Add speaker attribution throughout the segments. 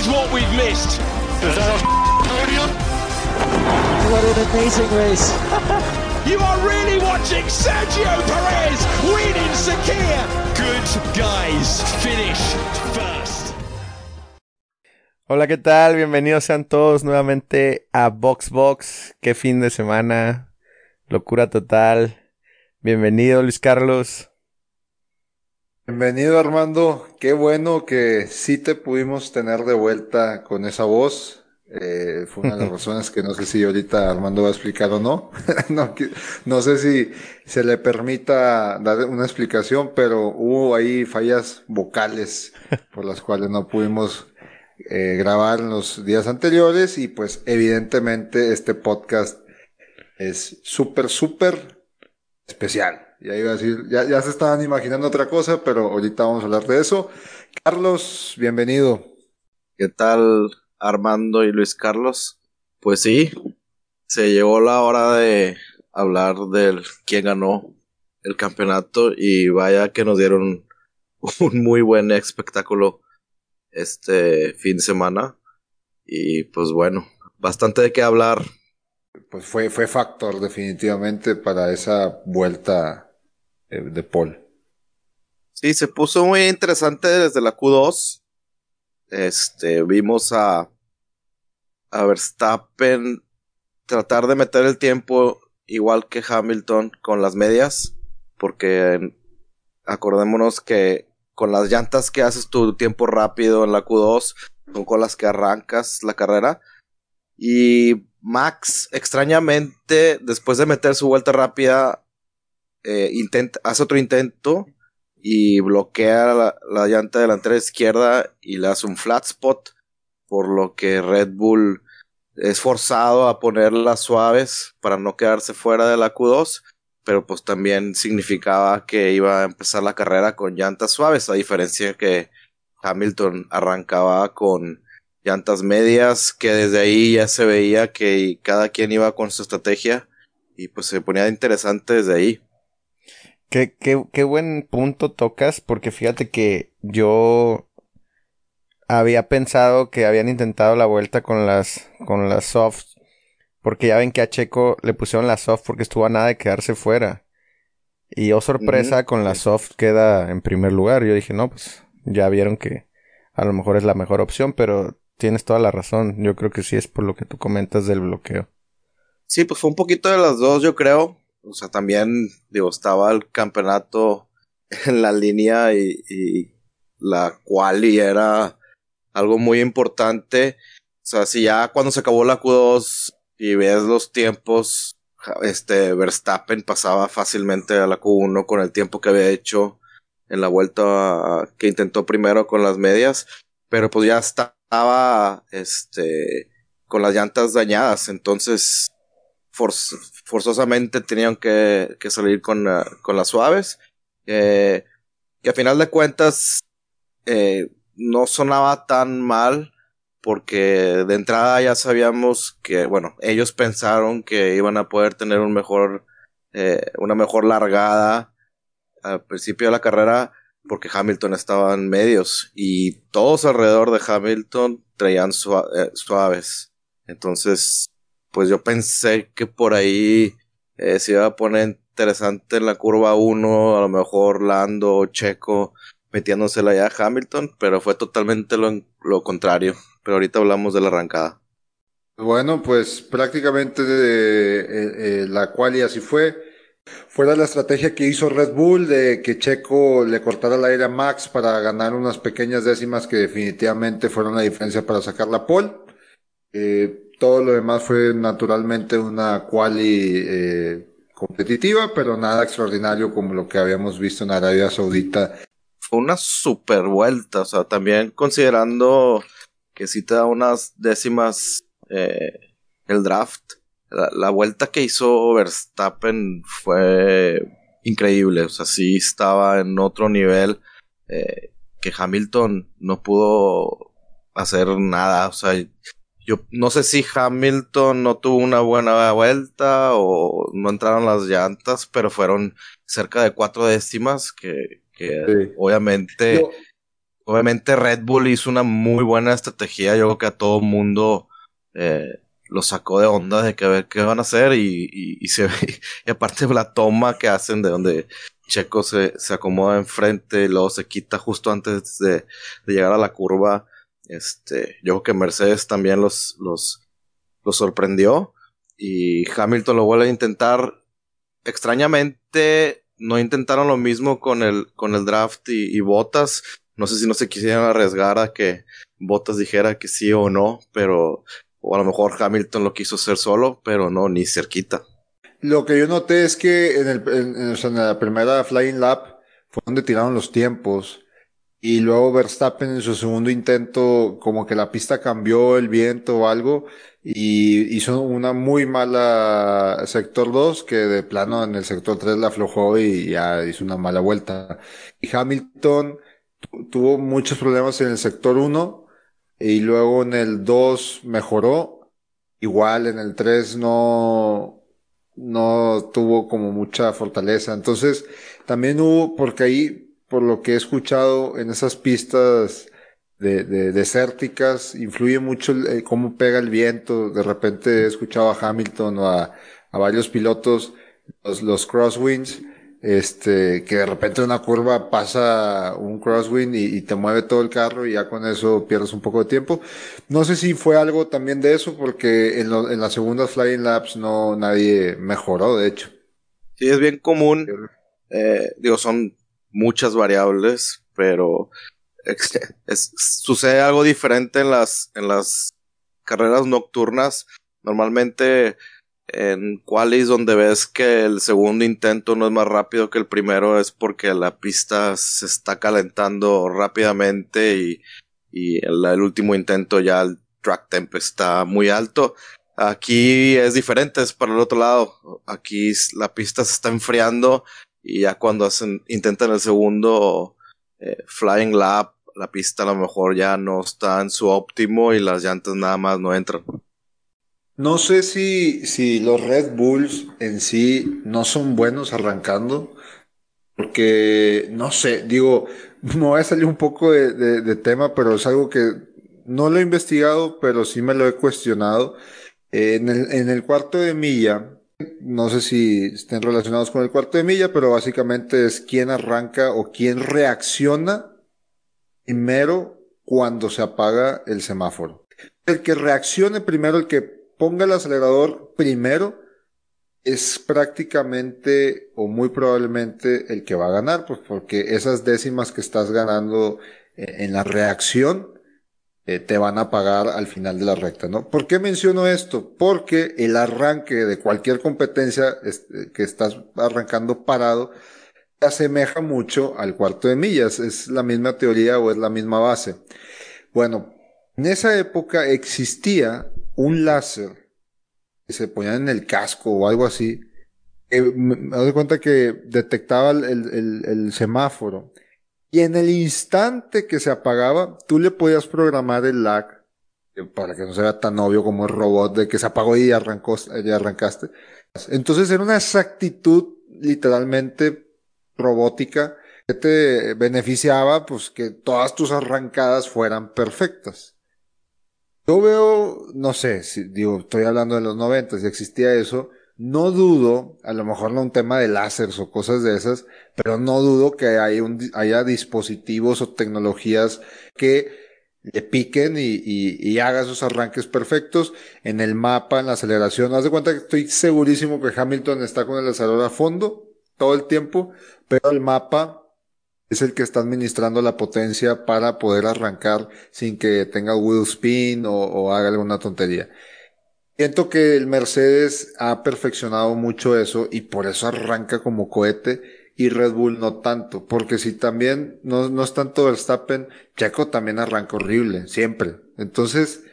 Speaker 1: is what we've missed.
Speaker 2: Is that a podium?
Speaker 3: What an amazing race.
Speaker 1: You are really watching Sergio Perez winning Sakir. Good guys finish first.
Speaker 4: Hola, ¿qué tal? Bienvenidos sean todos nuevamente a Box Box. Qué fin de semana. Locura total. Bienvenido, Luis Carlos.
Speaker 5: Bienvenido Armando, qué bueno que sí te pudimos tener de vuelta con esa voz. Eh, fue una de las razones que no sé si ahorita Armando va a explicar o no. no, no, sé si se le permita dar una explicación, pero hubo ahí fallas vocales por las cuales no pudimos eh, grabar en los días anteriores y pues evidentemente este podcast es súper, súper especial. Ya iba a decir, ya, ya se estaban imaginando otra cosa, pero ahorita vamos a hablar de eso. Carlos, bienvenido.
Speaker 6: ¿Qué tal? Armando y Luis Carlos. Pues sí, se llegó la hora de hablar del quién ganó el campeonato y vaya que nos dieron un muy buen espectáculo este fin de semana y pues bueno, bastante de qué hablar.
Speaker 5: Pues fue, fue factor definitivamente para esa vuelta eh, de Paul.
Speaker 6: Sí, se puso muy interesante desde la Q2 este, vimos a, a Verstappen tratar de meter el tiempo igual que Hamilton con las medias, porque acordémonos que con las llantas que haces tu tiempo rápido en la Q2 son con las que arrancas la carrera. Y Max, extrañamente, después de meter su vuelta rápida, eh, intenta, hace otro intento y bloquea la, llanta delantera izquierda y le hace un flat spot, por lo que Red Bull es forzado a ponerlas suaves para no quedarse fuera de la Q2, pero pues también significaba que iba a empezar la carrera con llantas suaves, a diferencia que Hamilton arrancaba con llantas medias, que desde ahí ya se veía que cada quien iba con su estrategia y pues se ponía interesante desde ahí.
Speaker 4: Qué, qué, qué buen punto tocas, porque fíjate que yo había pensado que habían intentado la vuelta con las, con las softs, porque ya ven que a Checo le pusieron la soft porque estuvo a nada de quedarse fuera. Y oh sorpresa, con la soft queda en primer lugar. Yo dije, no, pues ya vieron que a lo mejor es la mejor opción, pero tienes toda la razón. Yo creo que sí es por lo que tú comentas del bloqueo.
Speaker 6: Sí, pues fue un poquito de las dos, yo creo. O sea, también, digo, estaba el campeonato en la línea y, y la quali era algo muy importante. O sea, si ya cuando se acabó la Q2 y ves los tiempos, este Verstappen pasaba fácilmente a la Q1 con el tiempo que había hecho en la vuelta que intentó primero con las medias, pero pues ya estaba este con las llantas dañadas, entonces forzosamente tenían que, salir con, con, las suaves. que a final de cuentas eh, no sonaba tan mal porque de entrada ya sabíamos que, bueno, ellos pensaron que iban a poder tener un mejor, eh, una mejor largada al principio de la carrera porque Hamilton estaba en medios y todos alrededor de Hamilton traían eh, suaves. Entonces, pues yo pensé que por ahí eh, se iba a poner interesante en la curva 1, a lo mejor Lando o Checo metiéndosela ya a Hamilton, pero fue totalmente lo, contrario. Pero ahorita hablamos de la arrancada.
Speaker 5: Bueno, pues prácticamente eh, eh, la cual y así fue. Fuera la estrategia que hizo Red Bull de que Checo le cortara el aire a Max para ganar unas pequeñas décimas que definitivamente fueron la diferencia para sacar la pole. Eh, todo lo demás fue naturalmente una quali eh, competitiva, pero nada extraordinario como lo que habíamos visto en Arabia Saudita.
Speaker 6: Fue una super vuelta, o sea, también considerando que si te da unas décimas eh, el draft, la, vuelta que hizo Verstappen fue increíble, o sea, sí estaba en otro nivel eh, que Hamilton no pudo hacer nada, o sea, yo no sé si Hamilton no tuvo una buena vuelta o no entraron las llantas, pero fueron cerca de cuatro décimas que, obviamente obviamente Red Bull hizo una muy buena estrategia. Yo creo que a todo mundo eh, lo sacó de onda de que ver qué van a hacer y, y, se y aparte la toma que hacen de donde Checo se, se acomoda enfrente y luego se quita justo antes de, de llegar a la curva. Este, yo creo que Mercedes también los, los, los sorprendió y Hamilton lo vuelve a intentar. Extrañamente, no intentaron lo mismo con el, con el draft y, y Botas. No sé si no se quisieran arriesgar a que Botas dijera que sí o no, pero, o a lo mejor Hamilton lo quiso hacer solo, pero no, ni cerquita.
Speaker 5: Lo que yo noté es que en, el, en, en la primera Flying Lap fue donde tiraron los tiempos. Y luego Verstappen en su segundo intento, como que la pista cambió el viento o algo, y hizo una muy mala sector 2 que de plano en el sector 3 la aflojó y ya hizo una mala vuelta. Y Hamilton tuvo muchos problemas en el sector 1 y luego en el 2 mejoró. Igual en el 3 no, no tuvo como mucha fortaleza. Entonces también hubo, porque ahí, por lo que he escuchado en esas pistas, de, de desérticas, influye mucho el, cómo pega el viento. De repente he escuchado a Hamilton o a, a varios pilotos, los, los crosswinds, este, que de repente una curva pasa un crosswind y, y, te mueve todo el carro y ya con eso pierdes un poco de tiempo. No sé si fue algo también de eso, porque en, lo, en las segundas flying laps no nadie mejoró, de hecho.
Speaker 6: Sí, es bien común. Eh, digo, son muchas variables, pero es, sucede algo diferente en las, en las carreras nocturnas. Normalmente en qualis donde ves que el segundo intento no es más rápido que el primero es porque la pista se está calentando rápidamente y, y el, el último intento ya el track temp está muy alto. Aquí es diferente, es para el otro lado. Aquí la pista se está enfriando y ya cuando hacen, intentan el segundo eh, flying lap, la pista a lo mejor ya no está en su óptimo y las llantas nada más no entran.
Speaker 5: No sé si, si los Red Bulls en sí no son buenos arrancando, porque no sé, digo, me voy a salir un poco de, de, tema, pero es algo que no lo he investigado, pero sí me lo he cuestionado. en, el, en el cuarto de milla, no sé si estén relacionados con el cuarto de milla, pero básicamente es quién arranca o quién reacciona primero cuando se apaga el semáforo. El que reaccione primero, el que ponga el acelerador primero, es prácticamente o muy probablemente el que va a ganar, pues porque esas décimas que estás ganando en la reacción eh, te van a pagar al final de la recta, ¿no? ¿Por qué menciono esto? Porque el arranque de cualquier competencia que estás arrancando parado asemeja mucho al cuarto de millas. Es la misma teoría o es la misma base. Bueno, en esa época existía un láser que se ponía en el casco o algo así. me doy cuenta que detectaba el, semáforo. Y en el instante que se apagaba, tú le podías programar el lag para que no sea tan obvio como el robot de que se apagó y arrancó, y arrancaste. Entonces era una exactitud literalmente robótica que te beneficiaba pues que todas tus arrancadas fueran perfectas. Yo veo, no sé, si digo, estoy hablando de los 90, si existía eso, no dudo, a lo mejor no un tema de láseres o cosas de esas, pero no dudo que haya, un, haya dispositivos o tecnologías que le piquen y, haga esos arranques perfectos en el mapa, en la aceleración. Haz de cuenta que estoy segurísimo que Hamilton está con el acelerador a fondo todo el tiempo, pero el mapa es el que está administrando la potencia para poder arrancar sin que tenga wheel spin o, o haga alguna tontería. Siento que el Mercedes ha perfeccionado mucho eso y por eso arranca como cohete y Red Bull no tanto, porque si también no, no es tanto Verstappen, Checo también arranca horrible, siempre. Entonces,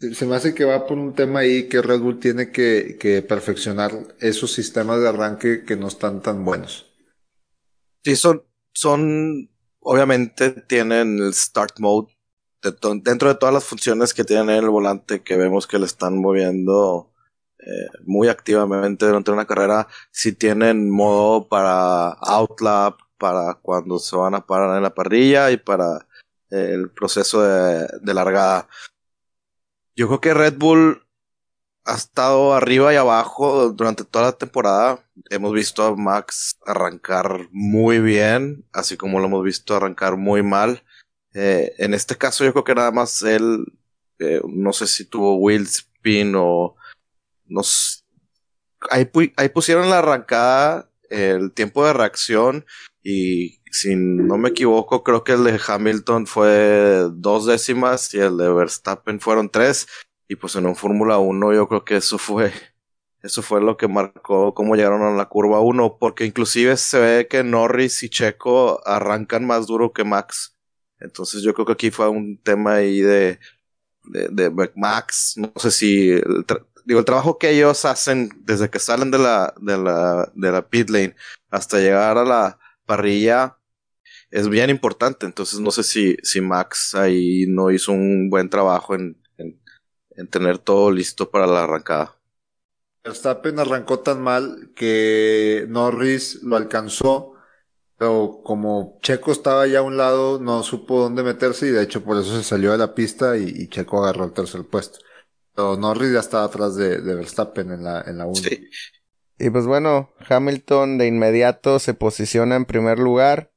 Speaker 5: se me hace que va por un tema ahí que Red Bull tiene que, que perfeccionar esos sistemas de arranque que no están tan buenos.
Speaker 6: Sí, son, son, obviamente tienen el start mode de dentro de todas las funciones que tienen en el volante que vemos que le están moviendo eh, muy activamente durante una carrera. Si tienen modo para outlap, para cuando se van a parar en la parrilla y para el proceso de largada. Yo creo que Red Bull ha estado arriba y abajo durante toda la temporada. Hemos visto a Max arrancar muy bien, así como lo hemos visto arrancar muy mal. Eh, en este caso yo creo que nada más él, eh, no sé si tuvo wheel spin o nos... Ahí, ahí pusieron la arrancada, el tiempo de reacción y si no me equivoco creo que el de Hamilton fue dos décimas y el de Verstappen fueron tres y pues en un Fórmula 1 yo creo que eso fue, eso fue lo que marcó cómo llegaron a la curva 1, porque inclusive se ve que Norris y Checo arrancan más duro que Max. Entonces yo creo que aquí fue un tema ahí de, de, Max, no sé si, el digo, el trabajo que ellos hacen desde que salen de la, de la, de la pit lane hasta llegar a la parrilla es bien importante. Entonces no sé si, si Max ahí no hizo un buen trabajo en, en tener todo listo para la arrancada.
Speaker 5: Verstappen arrancó tan mal que Norris lo alcanzó, pero como Checo estaba ya a un lado, no supo dónde meterse y de hecho por eso se salió de la pista y, Checo agarró el tercer puesto. Pero Norris ya estaba atrás de, Verstappen en la, en la 1. Sí.
Speaker 4: Y pues bueno, Hamilton de inmediato se posiciona en primer lugar.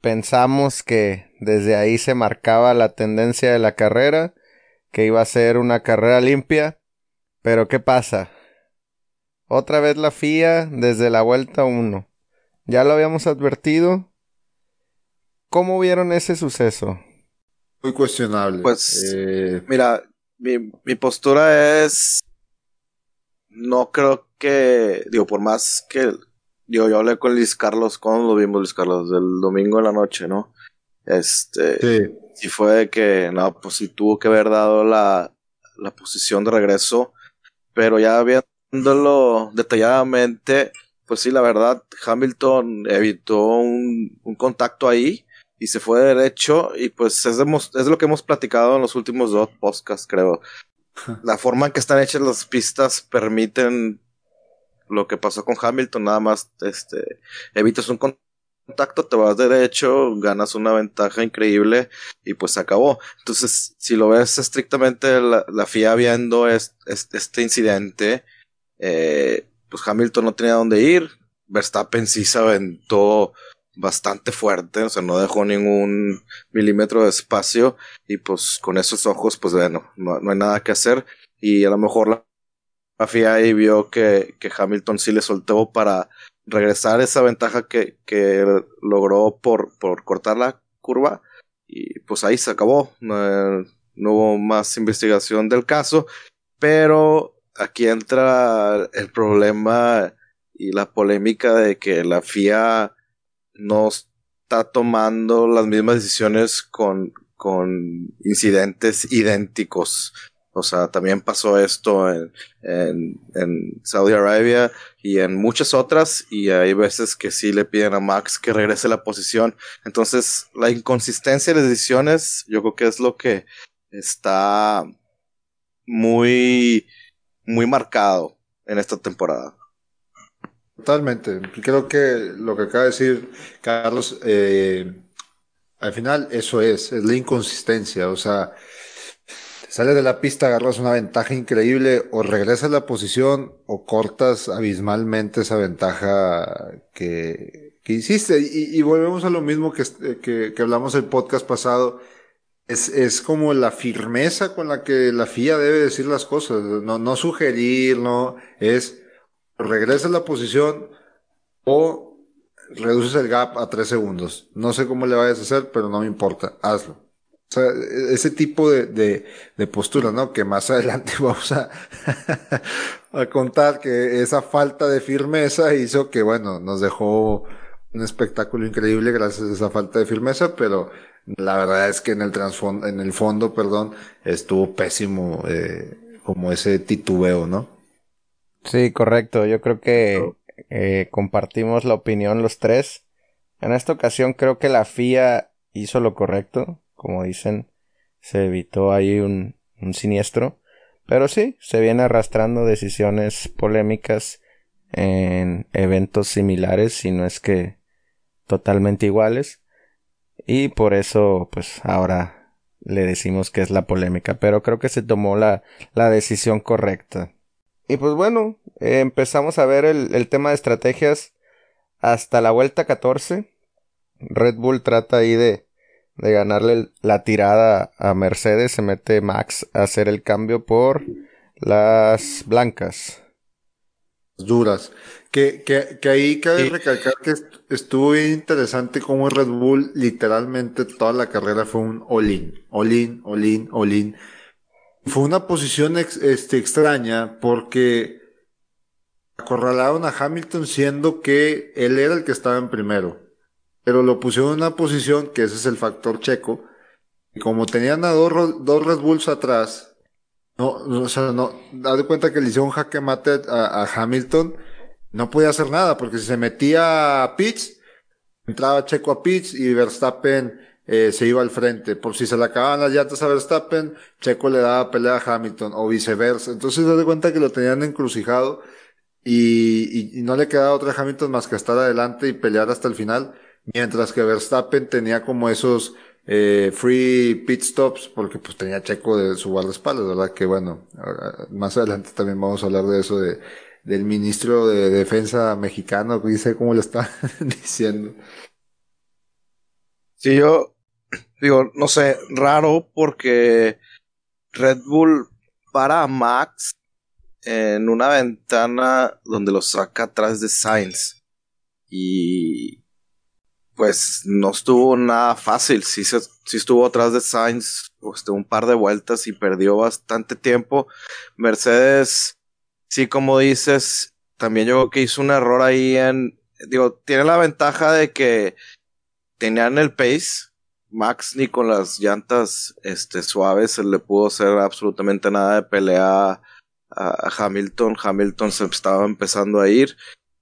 Speaker 4: Pensamos que desde ahí se marcaba la tendencia de la carrera que iba a ser una carrera limpia. Pero ¿qué pasa? Otra vez la FIA desde la vuelta 1. Ya lo habíamos advertido. ¿Cómo vieron ese suceso?
Speaker 5: Muy cuestionable.
Speaker 6: Pues, eh, mira, mi, mi postura es. No creo que. Digo, por más que. Digo, yo hablé con Luis Carlos. ¿Cuándo lo vimos, Luis Carlos? Del domingo en la noche, ¿no? Este. Sí si fue que, no, pues sí tuvo que haber dado la, la posición de regreso, pero ya viéndolo detalladamente, pues sí, la verdad, Hamilton evitó un, un contacto ahí y se fue derecho y pues es, es lo que hemos platicado en los últimos dos podcasts, creo. La forma en que están hechas las pistas permiten lo que pasó con Hamilton, nada más este evitas un contacto te vas derecho, ganas una ventaja increíble y pues se acabó. Entonces, si lo ves estrictamente la, FIA viendo este incidente, eh, pues Hamilton no tenía dónde ir, Verstappen sí se aventó bastante fuerte, o sea, no dejó ningún milímetro de espacio. Y pues con esos ojos, pues bueno, no, hay nada que hacer. Y a lo mejor la, la FIA ahí vio que, que Hamilton sí le soltó para regresar esa ventaja que, que logró por, por cortar la curva. Y pues ahí se acabó. No, hubo más investigación del caso, pero aquí entra el problema y la polémica de que la FIA no está tomando las mismas decisiones con, con incidentes idénticos. O sea, también pasó esto en, en, en, Saudi Arabia y en muchas otras. Y hay veces que sí le piden a Max que regrese la posición. Entonces, la inconsistencia de decisiones, yo creo que es lo que está muy, muy marcado en esta temporada.
Speaker 5: Totalmente. Creo que lo que acaba de decir Carlos, eh, al final eso es, es la inconsistencia. O sea, Sales de la pista, agarras una ventaja increíble, o regresas a la posición, o cortas abismalmente esa ventaja que, que hiciste. Y, volvemos a lo mismo que, que, que hablamos el podcast pasado. Es, es, como la firmeza con la que la FIA debe decir las cosas, no, no sugerir, no, es regresa a la posición o reduces el gap a tres segundos. No sé cómo le vayas a hacer, pero no me importa, hazlo. O sea, ese tipo de, de, de postura, ¿no? Que más adelante vamos a, a contar que esa falta de firmeza hizo que, bueno, nos dejó un espectáculo increíble gracias a esa falta de firmeza, pero la verdad es que en el transfondo, en el fondo, perdón, estuvo pésimo, eh, como ese titubeo, ¿no?
Speaker 4: Sí, correcto. Yo creo que eh, compartimos la opinión los tres. En esta ocasión creo que la FIA hizo lo correcto como dicen, se evitó ahí un, un siniestro. Pero sí, se viene arrastrando decisiones polémicas en eventos similares, si no es que totalmente iguales. Y por eso, pues ahora le decimos que es la polémica. Pero creo que se tomó la, la decisión correcta. Y pues bueno, empezamos a ver el, el tema de estrategias hasta la vuelta 14. Red Bull trata ahí de, de ganarle la tirada a Mercedes. Se mete Max a hacer el cambio por las blancas.
Speaker 5: Duras. Que, que, que ahí cabe recalcar que estuvo bien interesante como Red Bull literalmente toda la carrera fue un all-in, all-in, all-in, all-in. Fue una posición este, extraña porque acorralaron a Hamilton siendo que él era el que estaba en primero. Pero lo pusieron en una posición que ese es el factor checo. Y como tenían a dos, dos Red Bulls atrás, no, o sea, no, da de cuenta que le hicieron un jaque mate a, Hamilton, no podía hacer nada, porque si se metía a Pitts, entraba Checo a Pitts y Verstappen eh, se iba al frente. Por si se le acababan las llantas a Verstappen, Checo le daba pelea a Hamilton, o viceversa. Entonces da de cuenta que lo tenían encrucijado y, y, no le quedaba otra Hamilton más que estar adelante y pelear hasta el final, mientras que Verstappen tenía como esos eh, free pit stops porque pues tenía Checo de su guardaespaldas, ¿verdad? Que bueno, más adelante también vamos a hablar de eso de del ministro de defensa mexicano dice cómo lo está diciendo.
Speaker 6: Sí, yo digo, no sé, raro porque Red Bull para a Max en una ventana donde lo saca atrás de Sainz y pues no estuvo nada fácil. Sí, se, estuvo atrás de Sainz pues, un par de vueltas y perdió bastante tiempo. Mercedes, sí, como dices, también yo creo que hizo un error ahí en. Digo, tiene la ventaja de que tenían el pace. Max ni con las llantas este, suaves se le pudo hacer absolutamente nada de pelea a, Hamilton. Hamilton se estaba empezando a ir.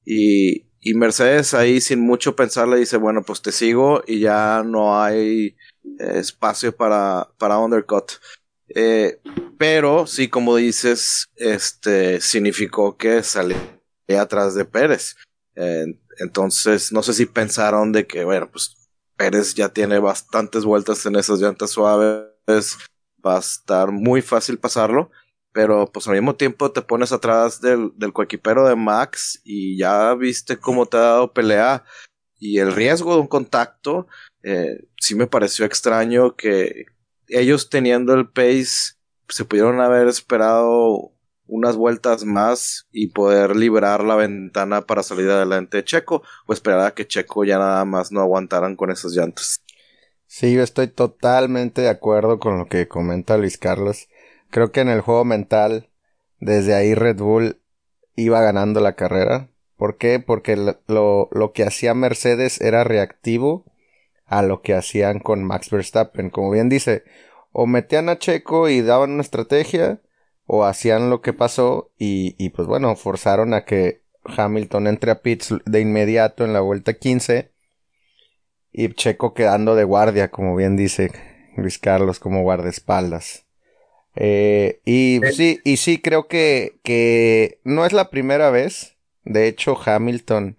Speaker 6: Y, y Mercedes ahí sin mucho pensar le dice, bueno, pues te sigo y ya no hay eh, espacio para, para undercut. Eh, pero sí, como dices, este significó que salía atrás de Pérez. entonces, no sé si pensaron de que, bueno, pues Pérez ya tiene bastantes vueltas en esas llantas suaves, va a estar muy fácil pasarlo pero pues al mismo tiempo te pones atrás del, del coequipero de Max y ya viste cómo te ha dado pelea y el riesgo de un contacto, eh, sí me pareció extraño que ellos teniendo el pace se pudieron haber esperado unas vueltas más y poder liberar la ventana para salir adelante de Checo o esperar a que Checo ya nada más no aguantaran con esas llantas.
Speaker 4: Sí, yo estoy totalmente de acuerdo con lo que comenta Luis Carlos. Creo que en el juego mental, desde ahí Red Bull iba ganando la carrera. ¿Por qué? Porque lo, lo que hacía Mercedes era reactivo a lo que hacían con Max Verstappen. Como bien dice, o metían a Checo y daban una estrategia, o hacían lo que pasó y, y pues bueno, forzaron a que Hamilton entre a pits de inmediato en la vuelta 15 y Checo quedando de guardia, como bien dice Luis Carlos, como guardaespaldas. Eh, y sí, y sí, creo que, que no es la primera vez. De hecho, Hamilton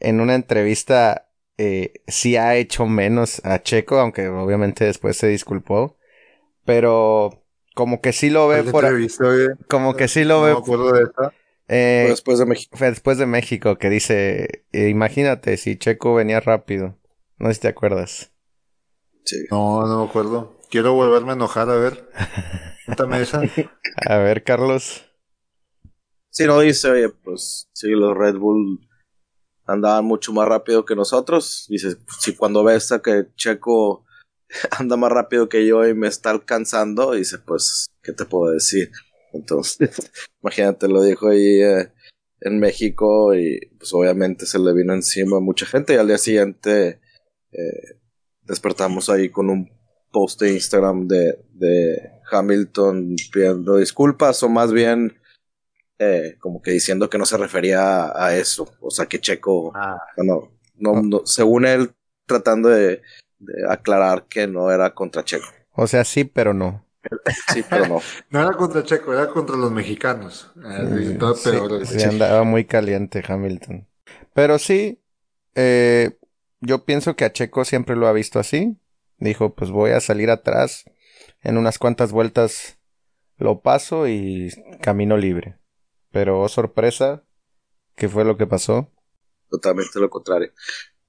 Speaker 4: en una entrevista eh, sí ha hecho menos a Checo, aunque obviamente después se disculpó. Pero como que sí lo ve por como que sí lo ve
Speaker 6: eh, después de México.
Speaker 4: después de México que dice, eh, imagínate si Checo venía rápido. No sé si te acuerdas.
Speaker 5: Sí. No, no me acuerdo. Quiero volverme a enojar, a ver.
Speaker 4: a ver, Carlos.
Speaker 6: Si no dice, oye, pues sí, los Red Bull andaban mucho más rápido que nosotros. Dice, si cuando ves a que Checo anda más rápido que yo y me está alcanzando, dice, pues, ¿qué te puedo decir? Entonces, imagínate, lo dijo ahí eh, en México y pues obviamente se le vino encima a mucha gente y al día siguiente eh, despertamos ahí con un post de Instagram de, de Hamilton pidiendo disculpas o más bien eh, como que diciendo que no se refería a, eso, o sea que Checo, ah. no, no, según él tratando de, aclarar que no era contra Checo.
Speaker 4: O sea, sí, pero no.
Speaker 6: Sí, pero no.
Speaker 5: no era contra Checo, era contra los mexicanos. Eh,
Speaker 4: sí, andaba muy caliente Hamilton. Pero sí, eh, yo pienso que a Checo siempre lo ha visto así. Dijo, pues voy a salir atrás. En unas cuantas vueltas lo paso y camino libre. Pero oh, sorpresa, ¿qué fue lo que pasó?
Speaker 6: Totalmente lo contrario.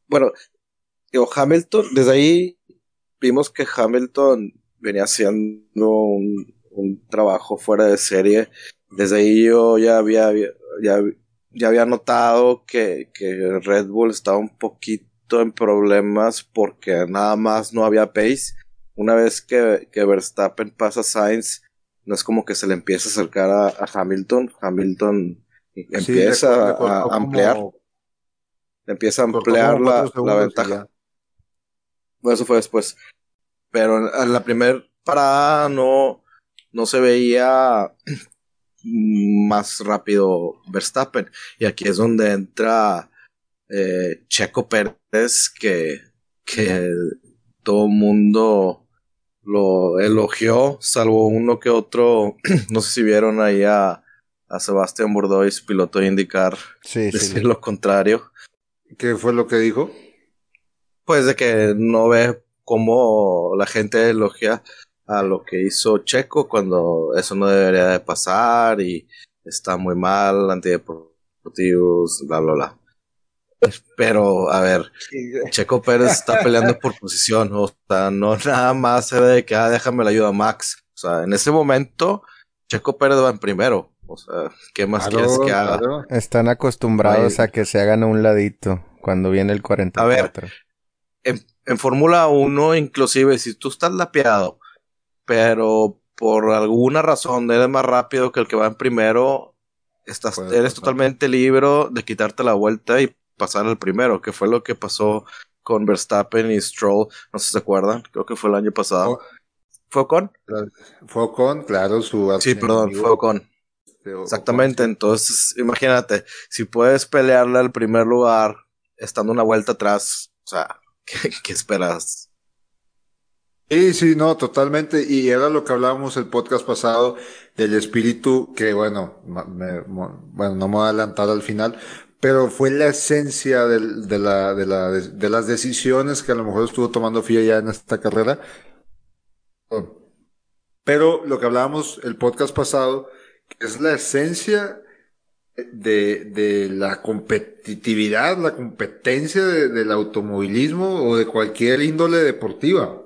Speaker 6: Bueno, digo, Hamilton, desde ahí vimos que Hamilton venía haciendo un, un trabajo fuera de serie. Desde ahí yo ya había, ya, ya había notado que, que Red Bull estaba un poquito en problemas porque nada más no había pace. Una vez que, que Verstappen pasa a Sainz, no es como que se le empieza a acercar a, a Hamilton. Hamilton empieza a, ampliar. Empieza a ampliar la, la ventaja. Bueno, eso fue después. Pero en la primera parada no, no se veía más rápido Verstappen. Y aquí es donde entra eh, Checo Pérez, que, que todo el mundo lo elogió, salvo uno que otro. no sé si vieron ahí a, a Sebastián Bordois, piloto de indicar, decir lo contrario.
Speaker 5: ¿Qué fue lo que dijo?
Speaker 6: Pues de que no ve cómo la gente elogia a lo que hizo Checo cuando eso no debería de pasar y está muy mal, antideportivos, bla, bla, bla. Pero, a ver, Checo Pérez está peleando por posición, o sea, no nada más se ve de que, ah, déjame la ayuda a Max. O sea, en ese momento, Checo Pérez va en primero. O sea, ¿qué más quieres que haga?
Speaker 4: Están acostumbrados a que se hagan a un ladito cuando viene el 44. A ver,
Speaker 6: en, en Fórmula 1, inclusive, si tú estás lapeado pero por alguna razón eres más rápido que el que va en primero, estás, eres totalmente libre de quitarte la vuelta y pasar al primero, que fue lo que pasó con Verstappen y Stroll, no sé si se acuerdan, creo que fue el año pasado. ¿Fue con?
Speaker 5: Fue con, claro, su
Speaker 6: Sí, perdón, fue con. Exactamente, entonces imagínate, si puedes pelearle al primer lugar estando una vuelta atrás, o sea, qué esperas?
Speaker 5: Sí, sí, no, totalmente. Y era lo que hablábamos el podcast pasado del espíritu, que bueno, bueno, no me voy a adelantar al final, pero fue la esencia de, la, de, la, de, las decisiones que a lo mejor estuvo tomando FIA ya en esta carrera. Pero lo que hablábamos el podcast pasado, es la esencia de, de la competitividad, la competencia del automovilismo o de cualquier índole deportiva.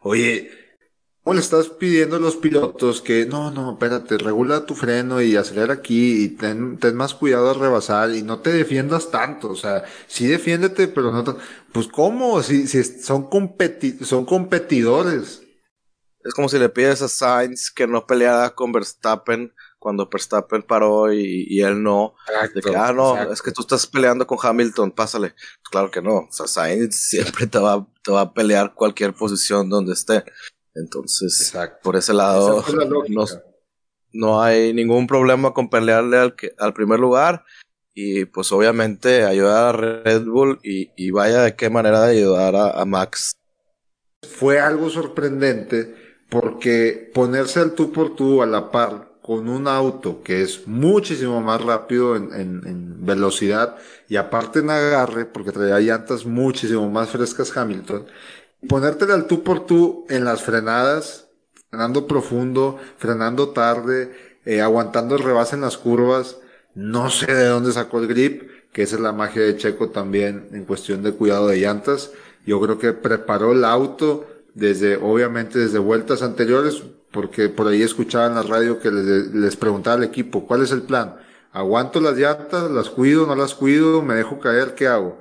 Speaker 5: Oye, ¿cómo le estás pidiendo a los pilotos que no, no, espérate, regula tu freno y acelera aquí y ten, ten más cuidado al rebasar y no te defiendas tanto? O sea, sí defiéndete, pero no Pues ¿cómo? Si, si son, competi son competidores.
Speaker 6: Es como si le pides a Sainz que no peleara con Verstappen cuando Verstappen paró y, y él no. de que, ah, no, es que tú estás peleando con Hamilton, pásale. Claro que no. O sea, Sainz siempre te va, te va a pelear cualquier posición donde esté. Entonces, por ese lado, no, no, hay ningún problema con pelearle al, que, al primer lugar. Y pues obviamente ayudar a Red Bull y, y vaya de qué manera de ayudar a, a Max.
Speaker 5: Fue algo sorprendente porque ponerse al tú por tú a la par con un auto que es muchísimo más rápido en, en, velocidad y aparte en agarre, porque traía llantas muchísimo más frescas Hamilton, ponértela al tú por tú en las frenadas, frenando profundo, frenando tarde, eh, aguantando el rebase en las curvas, no sé de dónde sacó el grip, que esa es la magia de Checo también en cuestión de cuidado de llantas. Yo creo que preparó el auto desde, obviamente desde vueltas anteriores, porque por ahí escuchaba en la radio que les, les preguntaba al equipo, ¿cuál es el plan? ¿Aguanto las llantas? ¿Las cuido? ¿No las cuido? ¿Me dejo caer? ¿Qué hago?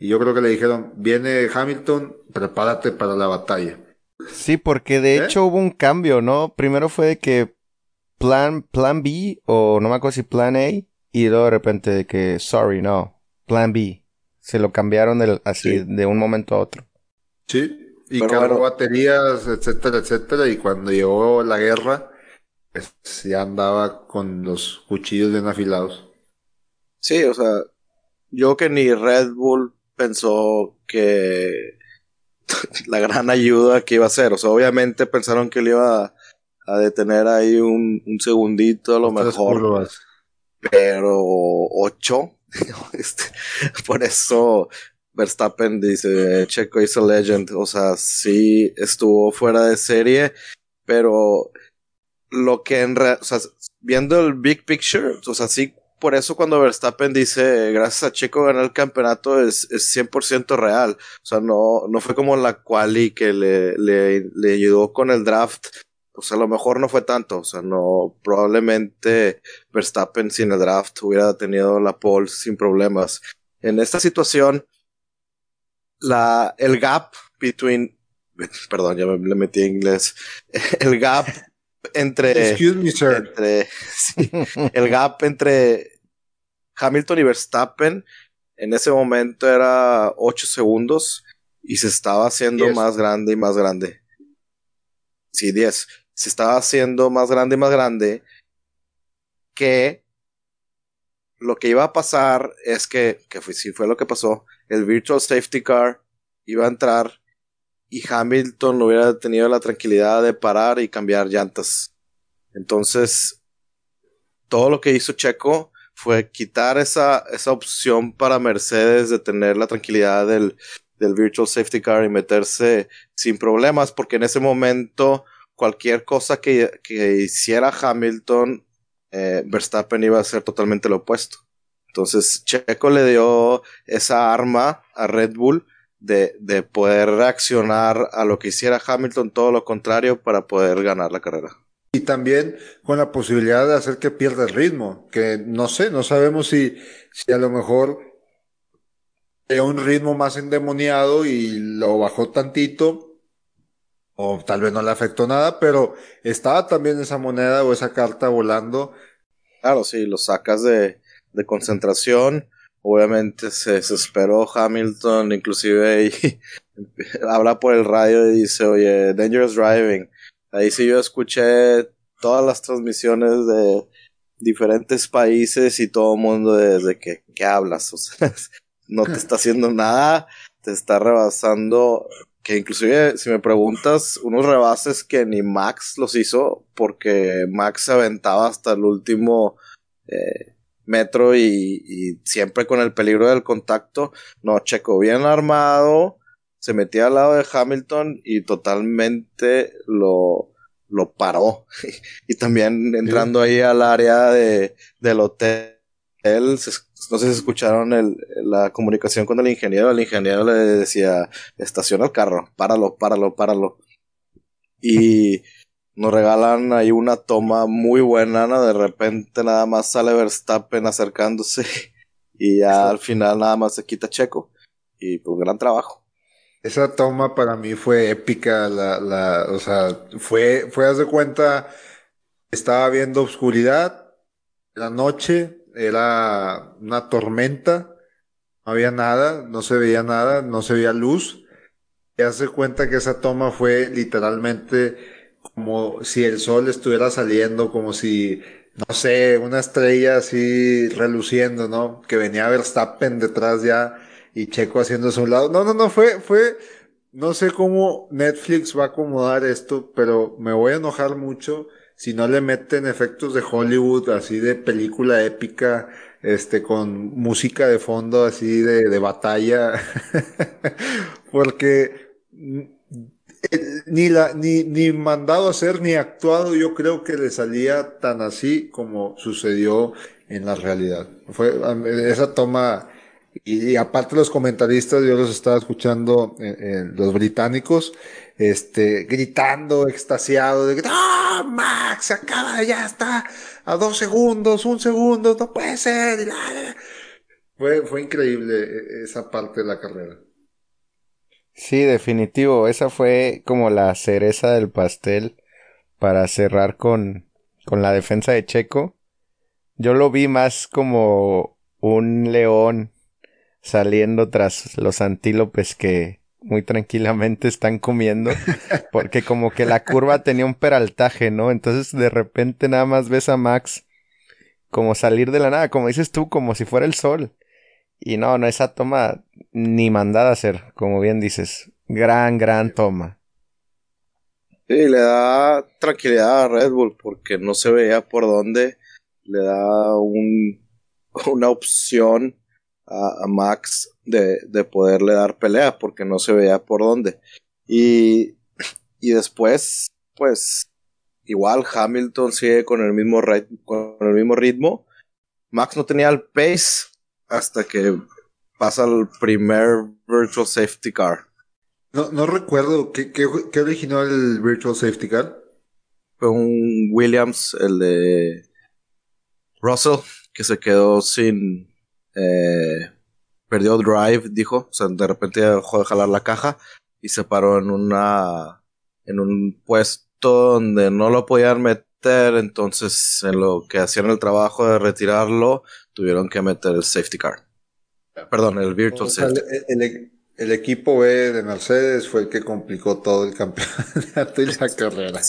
Speaker 5: Y yo creo que le dijeron, viene Hamilton, prepárate para la batalla.
Speaker 4: Sí, porque de ¿Eh? hecho hubo un cambio, ¿no? Primero fue que plan, plan B, o no me acuerdo si plan A, y luego de repente de que, sorry, no, plan B. Se lo cambiaron así de un momento a otro.
Speaker 5: Sí, y cargó baterías, etcétera, etcétera. Y cuando llegó la guerra, pues ya andaba con los cuchillos bien afilados.
Speaker 6: Sí, o sea, yo que ni Red Bull pensó que la gran ayuda que iba a ser. O sea, obviamente pensaron que le iba a, detener ahí un, un, segundito a lo mejor. Pero ocho. este, por eso Verstappen dice, Checo is a legend, o sea, sí estuvo fuera de serie, pero lo que en realidad, o sea, viendo el big picture, o sea, sí, por eso cuando Verstappen dice, gracias a Checo ganar el campeonato, es, es 100% real, o sea, no, no fue como la quali que le, le, le ayudó con el draft, sea, a lo mejor no fue tanto, o sea, no, probablemente Verstappen sin el draft hubiera tenido la pole sin problemas. En esta situación, la, el gap between, perdón, ya me le metí en inglés, el gap entre,
Speaker 5: Excuse me, sir.
Speaker 6: entre sí, el gap entre Hamilton y Verstappen en ese momento era 8 segundos y se estaba haciendo
Speaker 5: Diez.
Speaker 6: más grande y más grande. Sí, 10. Se estaba haciendo más grande y más grande que lo que iba a pasar es que, que fue, sí fue lo que pasó, el Virtual Safety Car iba a entrar y Hamilton no hubiera tenido la tranquilidad de parar y cambiar llantas. Entonces, todo lo que hizo Checo fue quitar esa, esa opción para Mercedes de tener la tranquilidad del, del Virtual Safety Car y meterse sin problemas, porque en ese momento cualquier cosa que, que hiciera Hamilton, eh, Verstappen iba a ser totalmente lo opuesto. Entonces, Checo le dio esa arma a Red Bull de, de poder reaccionar a lo que hiciera Hamilton, todo lo contrario, para poder ganar la carrera.
Speaker 5: Y también con la posibilidad de hacer que pierda el ritmo, que no sé, no sabemos si, si a lo mejor era un ritmo más endemoniado y lo bajó tantito, o tal vez no le afectó nada, pero estaba también esa moneda o esa carta volando.
Speaker 6: Claro, sí, lo sacas de, de concentración. Obviamente se desesperó Hamilton, inclusive habla por el radio y dice, oye, dangerous driving. Ahí sí yo escuché todas las transmisiones de diferentes países y todo el mundo desde que, ¿qué hablas? No te está haciendo nada, te está rebasando, que inclusive si me preguntas, unos rebases que ni Max los hizo, porque Max se aventaba hasta el último eh, metro y, y siempre con el peligro del contacto. No, Checo bien armado, se metía al lado de Hamilton y totalmente lo, lo paró. y también entrando ahí al área de, del hotel, se- no sé si escucharon el, la comunicación con el ingeniero, el ingeniero le decía, estaciona el carro, páralo, páralo, páralo. Y nos regalan ahí una toma muy buena, ¿no? De repente nada más sale Verstappen acercándose y ya al final nada más se quita Checo. Y pues gran trabajo.
Speaker 5: Esa toma para mí fue épica, la, la, o sea, fue, fue, haz de cuenta, estaba viendo oscuridad, la noche, era una tormenta, no había nada, no se veía nada, no se veía luz, y haz de cuenta que esa toma fue literalmente como si el sol estuviera saliendo, como si, no sé, una estrella así reluciendo, ¿no? Que venía Verstappen detrás ya y Checo haciéndose a un lado. No, no, no, fue, fue, no sé cómo Netflix va a acomodar esto, pero me voy a enojar mucho si no le meten efectos de Hollywood, así de película épica, este, con música de fondo, así de, de batalla, porque mm, ni la, ni, ni mandado a hacer, ni actuado, yo creo que le salía tan así como sucedió en la realidad. Fue, esa toma, y, aparte los comentaristas, yo los estaba escuchando, los británicos, este, gritando, extasiado, de ¡Ah, Max, acaba, ya está, a dos segundos, un segundo, no puede ser. y la, la, la". Fue, fue increíble eh, esa parte de la carrera.
Speaker 4: Sí, definitivo. Esa fue como la cereza del pastel para cerrar con, con la defensa de Checo. Yo lo vi más como un león saliendo tras los antílopes que muy tranquilamente están comiendo. Porque como que la curva tenía un peraltaje, ¿no? Entonces de repente nada más ves a Max como salir de la nada, como dices tú, como si fuera el sol. Y no, no, esa toma ni mandada a hacer, como bien dices. Gran, gran toma.
Speaker 6: Sí, le da tranquilidad a Red Bull porque no se veía por dónde. Le da un, una opción a, a Max de, de poderle dar pelea porque no se veía por dónde. Y, y después, pues, igual Hamilton sigue con el mismo, con el mismo ritmo. Max no tenía el pace hasta que pasa el primer Virtual Safety Car.
Speaker 5: No, no recuerdo, ¿qué, qué, qué originó el Virtual Safety Car?
Speaker 6: Fue un Williams, el de Russell, que se quedó sin... Eh, perdió drive, dijo. O sea, de repente dejó de jalar la caja y se paró en una... en un puesto donde no lo podían meter, entonces en lo que hacían el trabajo de retirarlo, tuvieron que meter el safety car. Perdón, el virtual safety.
Speaker 5: El, el, equipo B de Mercedes fue el que complicó todo el campeonato y la carrera.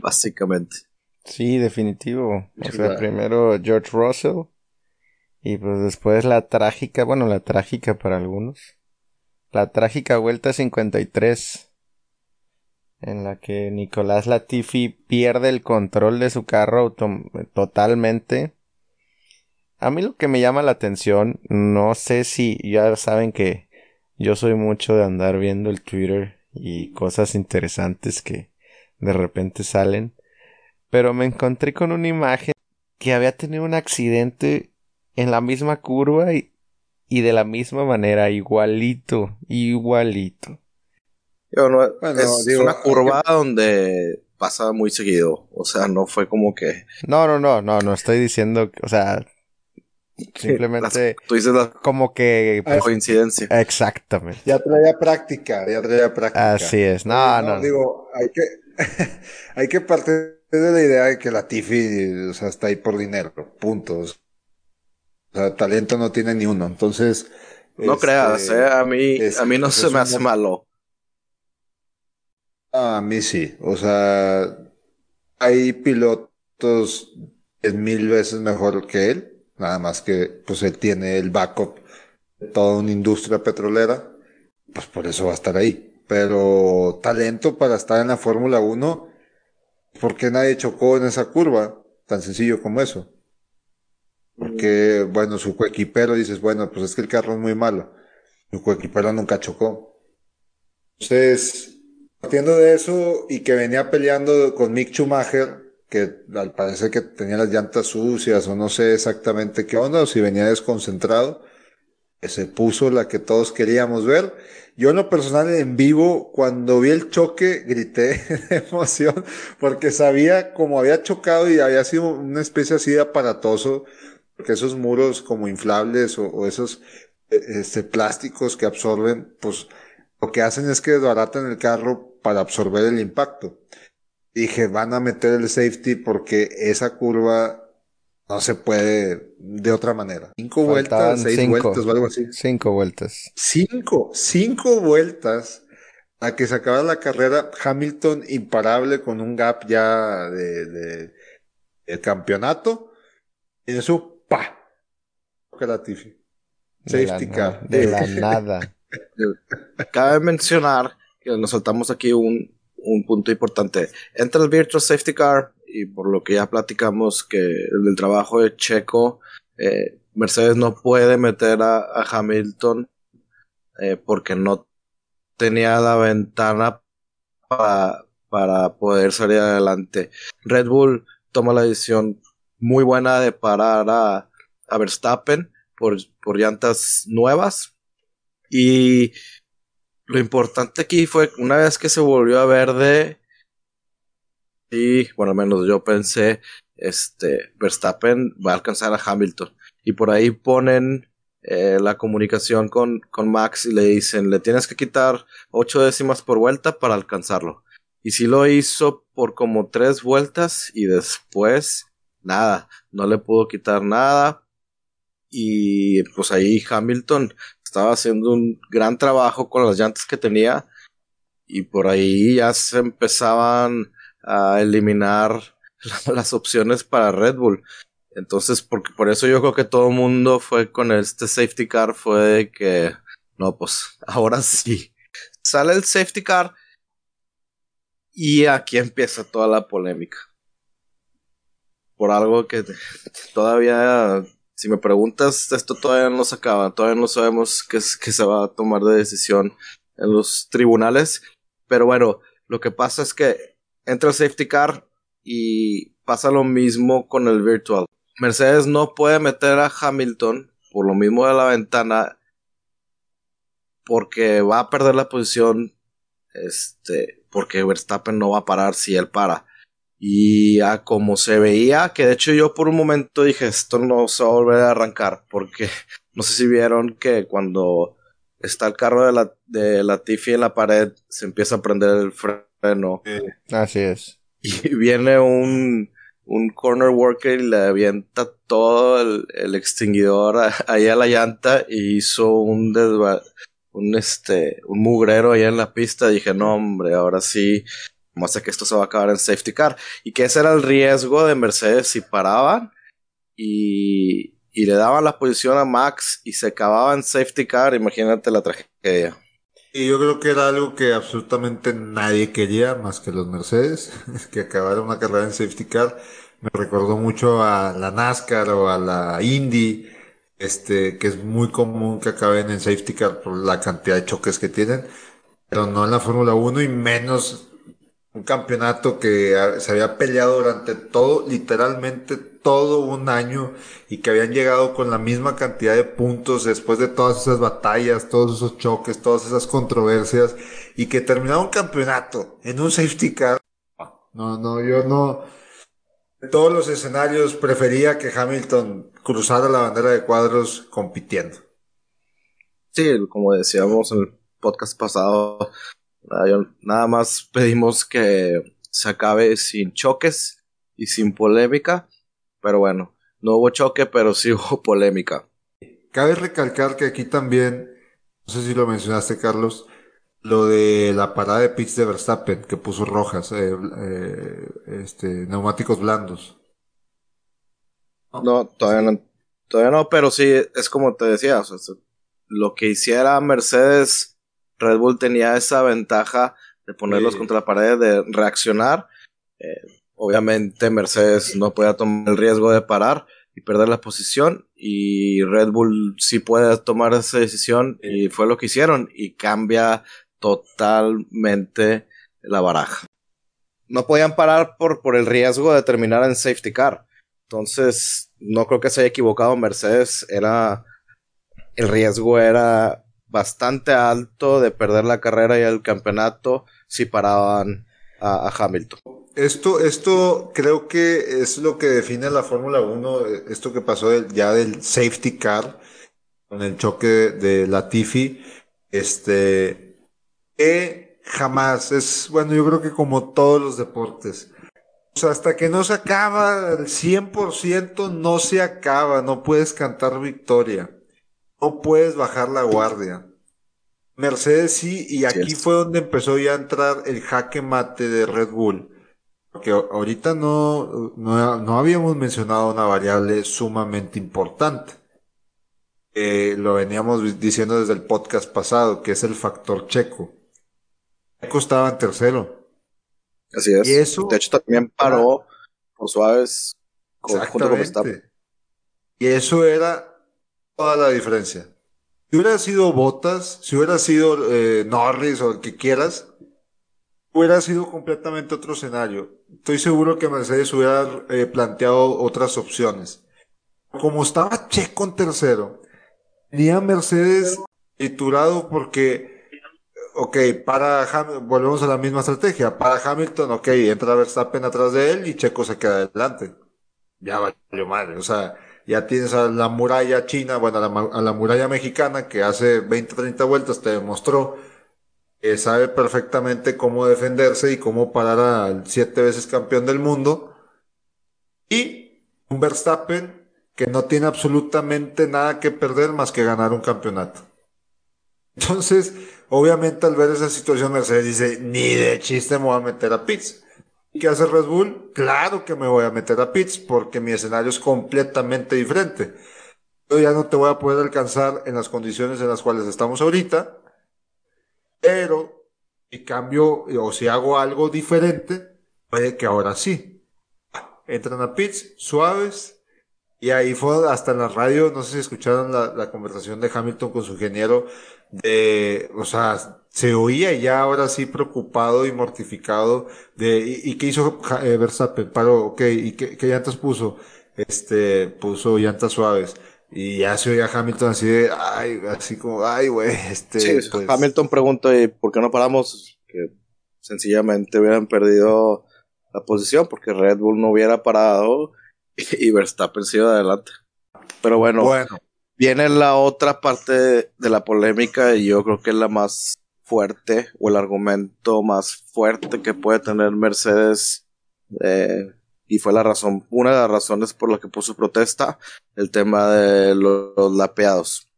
Speaker 6: Básicamente.
Speaker 4: Sí, definitivo. O sea, primero George Russell y pues después la trágica, bueno, la trágica para algunos. La trágica vuelta 53 en la que Nicolás Latifi pierde el control de su carro totalmente a mí lo que me llama la atención, no sé si ya saben que yo soy mucho de andar viendo el Twitter y cosas interesantes que de repente salen, pero me encontré con una imagen que había tenido un accidente en la misma curva y, y de la misma manera, igualito, igualito.
Speaker 6: es una curva donde pasa muy seguido, o sea, no fue como que...
Speaker 4: No, no, no, no, no estoy diciendo, o sea, Simplemente.
Speaker 6: tú dices
Speaker 4: como que.
Speaker 6: Pues, coincidencia.
Speaker 4: Exactamente.
Speaker 5: Ya traía práctica, ya traía práctica.
Speaker 4: Así es. No, no.
Speaker 5: Digo, hay que, hay que partir de la idea de que la Tiffy, o sea, está ahí por dinero. Puntos. O sea, talento no tiene ni uno. Entonces.
Speaker 6: No este, creas, eh, a mí, a mí no se me hace malo.
Speaker 5: A mí sí. O sea, hay pilotos mil veces mejor que él Nada más que pues él tiene el backup de toda una industria petrolera, pues por eso va a estar ahí. Pero talento para estar en la Fórmula 1, ¿por qué nadie chocó en esa curva? Tan sencillo como eso. Porque, bueno, su coequipero dices, bueno, pues es que el carro es muy malo. Su coequipero nunca chocó. Entonces, partiendo de eso y que venía peleando con Mick Schumacher, que al parecer que tenía las llantas sucias o no sé exactamente qué onda, o si venía desconcentrado, se puso la que todos queríamos ver. Yo en lo personal en vivo, cuando vi el choque, grité de emoción, porque sabía cómo había chocado y había sido una especie así de aparatoso, porque esos muros como inflables o, esos e, este, plásticos que absorben, pues lo que hacen es que desbaratan el carro para absorber el impacto dije, van a meter el safety porque esa curva no se puede de otra manera. Cinco vueltas, seis vueltas o algo así.
Speaker 4: Cinco vueltas.
Speaker 5: Cinco, cinco vueltas a que se acaba la carrera. Hamilton imparable con un gap ya de, de, el campeonato. Y eso, pa. Latifi. Safety car.
Speaker 4: De la nada.
Speaker 6: Cabe mencionar que nos saltamos aquí un, un punto importante. Entra el Virtual Safety Car y por lo que ya platicamos que el trabajo de Checo, eh, Mercedes no puede meter a, Hamilton eh, porque no tenía la ventana para poder salir adelante. Red Bull toma la decisión muy buena de parar a, a Verstappen por, por llantas nuevas y lo importante aquí fue una vez que se volvió a verde, y bueno, al menos yo pensé, este, Verstappen va a alcanzar a Hamilton. Y por ahí ponen eh, la comunicación con, con Max y le dicen, le tienes que quitar ocho décimas por vuelta para alcanzarlo. Y si lo hizo por como tres vueltas y después nada, no le pudo quitar nada. Y pues ahí Hamilton estaba haciendo un gran trabajo con las llantas que tenía y por ahí ya se empezaban a eliminar las opciones para Red Bull. Entonces, porque por eso yo creo que todo el mundo fue con este safety car, fue que, no, pues ahora sí. Sale el safety car y aquí empieza toda la polémica. Por algo que todavía si me preguntas, esto todavía no se acaba, todavía no sabemos qué, qué se va a tomar de decisión en los tribunales, pero bueno, lo que pasa es que entra el safety car y pasa lo mismo con el virtual. Mercedes no puede meter a Hamilton por lo mismo de la ventana porque va a perder la posición este porque Verstappen no va a parar si él para. Y a como se veía, que de hecho yo por un momento dije, esto no se va a volver a arrancar, porque no sé si vieron que cuando está el carro de la, de la Tiffy en la pared, se empieza a prender el freno.
Speaker 4: Así es.
Speaker 6: Y viene un, un corner worker y le avienta todo el, el extinguidor a- ahí a la llanta y hizo un desva- un este, un mugrero ahí en la pista. Dije, no hombre, ahora sí, sé que esto se va a acabar en safety car. Y que ese era el riesgo de Mercedes si paraban y, y le daban la posición a Max y se acababa en safety car, imagínate la tragedia.
Speaker 5: Y yo creo que era algo que absolutamente nadie quería más que los Mercedes, que acabara una carrera en safety car. Me recordó mucho a la NASCAR o a la Indy, este, que es muy común que acaben en safety car por la cantidad de choques que tienen, pero no en la Fórmula 1 y menos un campeonato que se había peleado durante todo, literalmente todo un año y que habían llegado con la misma cantidad de puntos después de todas esas batallas, todos esos choques, todas esas controversias y que terminaron un campeonato en un safety car. No, no, yo no. En todos los escenarios prefería que Hamilton cruzara la bandera de cuadros compitiendo.
Speaker 6: Sí, como decíamos en el podcast pasado, nada, más pedimos que se acabe sin choques y sin polémica, pero bueno, no hubo choque, pero sí hubo polémica.
Speaker 5: Cabe recalcar que aquí también, no sé si lo mencionaste, Carlos, lo de la parada de pitch de Verstappen, que puso rojas, eh, eh, este, neumáticos blandos.
Speaker 6: No, todavía no, todavía no, pero sí, es como te decía, o sea, se- lo que hiciera Mercedes, Red Bull tenía esa ventaja de ponerlos
Speaker 5: Sí.
Speaker 6: contra la pared, de reaccionar. Eh, obviamente Mercedes no podía tomar el riesgo de parar y perder la posición y Red Bull sí puede tomar esa decisión y fue lo que hicieron y cambia totalmente la baraja. No podían parar por, por el riesgo de terminar en safety car. Entonces, no creo que se haya equivocado Mercedes. Era. El riesgo era bastante alto de perder la carrera y el campeonato si paraban a, Hamilton.
Speaker 5: Esto, esto creo que es lo que define la Fórmula 1, eh, esto que pasó ya del safety car, con el choque de, Latifi, este, que jamás, es, bueno, yo creo que como todos los deportes, hasta que no se acaba el 100%, no se acaba, no puedes cantar victoria, no puedes bajar la guardia. Mercedes sí, y aquí fue donde empezó ya a entrar el jaque mate de Red Bull. Porque ahorita no, no, no habíamos mencionado una variable sumamente importante. Eh, lo veníamos diciendo desde el podcast pasado, que es el factor checo. Checo estaba en tercero.
Speaker 6: Así es.
Speaker 5: Y eso-
Speaker 6: de hecho, también paró por suaves con, junto con Verstappen.
Speaker 5: Y eso era toda la diferencia. Si hubiera sido Bottas, si hubiera sido eh, Norris o el que quieras, hubiera sido completamente otro escenario. Estoy seguro que Mercedes hubiera eh, planteado otras opciones. Como estaba Checo en tercero, tenía Mercedes triturado porque, ok, para Ham- volvemos a la misma estrategia. Para Hamilton, ok, entra Verstappen atrás de él y Checo se queda adelante. Ya valió madre, o sea, ya tienes a la muralla china, bueno, a la, muralla mexicana que hace 20, 30 vueltas te demostró que sabe perfectamente cómo defenderse y cómo parar al siete veces campeón del mundo. Y un Verstappen que no tiene absolutamente nada que perder más que ganar un campeonato. Entonces, obviamente al ver esa situación Mercedes dice, ni de chiste me voy a meter a pits. ¿Y qué hace Red Bull? Claro que me voy a meter a pits porque mi escenario es completamente diferente. Yo ya no te voy a poder alcanzar en las condiciones en las cuales estamos ahorita, pero si cambio o si hago algo diferente, puede que ahora sí. Entran a pits suaves Y ahí fue hasta en la radio, no sé si escucharon la, la conversación de Hamilton con su ingeniero, de, o sea, se oía ya ahora sí preocupado y mortificado de, ¿y, y qué hizo eh, Verstappen? Paró, ok, ¿y qué, qué llantas puso? Este, puso llantas suaves. Y ya se oía Hamilton así de, ay, así como, ay, güey, este,
Speaker 6: Sí,
Speaker 5: pues,
Speaker 6: Hamilton pregunta, ¿y por qué no paramos? Que sencillamente hubieran perdido la posición porque Red Bull no hubiera parado y Verstappen se iba adelante. Pero bueno,
Speaker 5: bueno,
Speaker 6: viene la otra parte de la polémica y yo creo que es la más fuerte o el argumento más fuerte que puede tener Mercedes eh, y fue la razón, una de las razones por la que puso protesta, el tema de lo- los lapeados.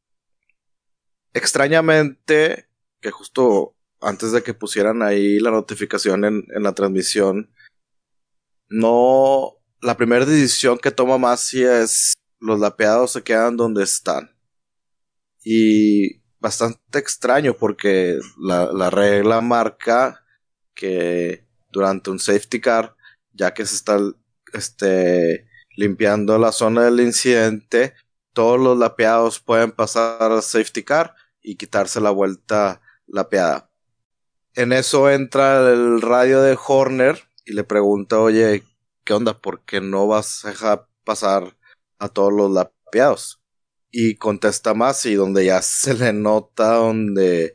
Speaker 6: Extrañamente, que justo antes de que pusieran ahí la notificación en, en la transmisión, no, la primera decisión que toma Masi es los lapeados se quedan donde están. Y bastante extraño porque la, la regla marca que durante un safety car, ya que se está este, limpiando la zona del incidente, todos los lapeados pueden pasar al safety car y quitarse la vuelta lapeada. En eso entra el radio de Horner y le pregunta, oye, ¿qué onda? ¿Por qué no vas a dejar pasar a todos los lapeados? Y contesta más y donde ya se le nota donde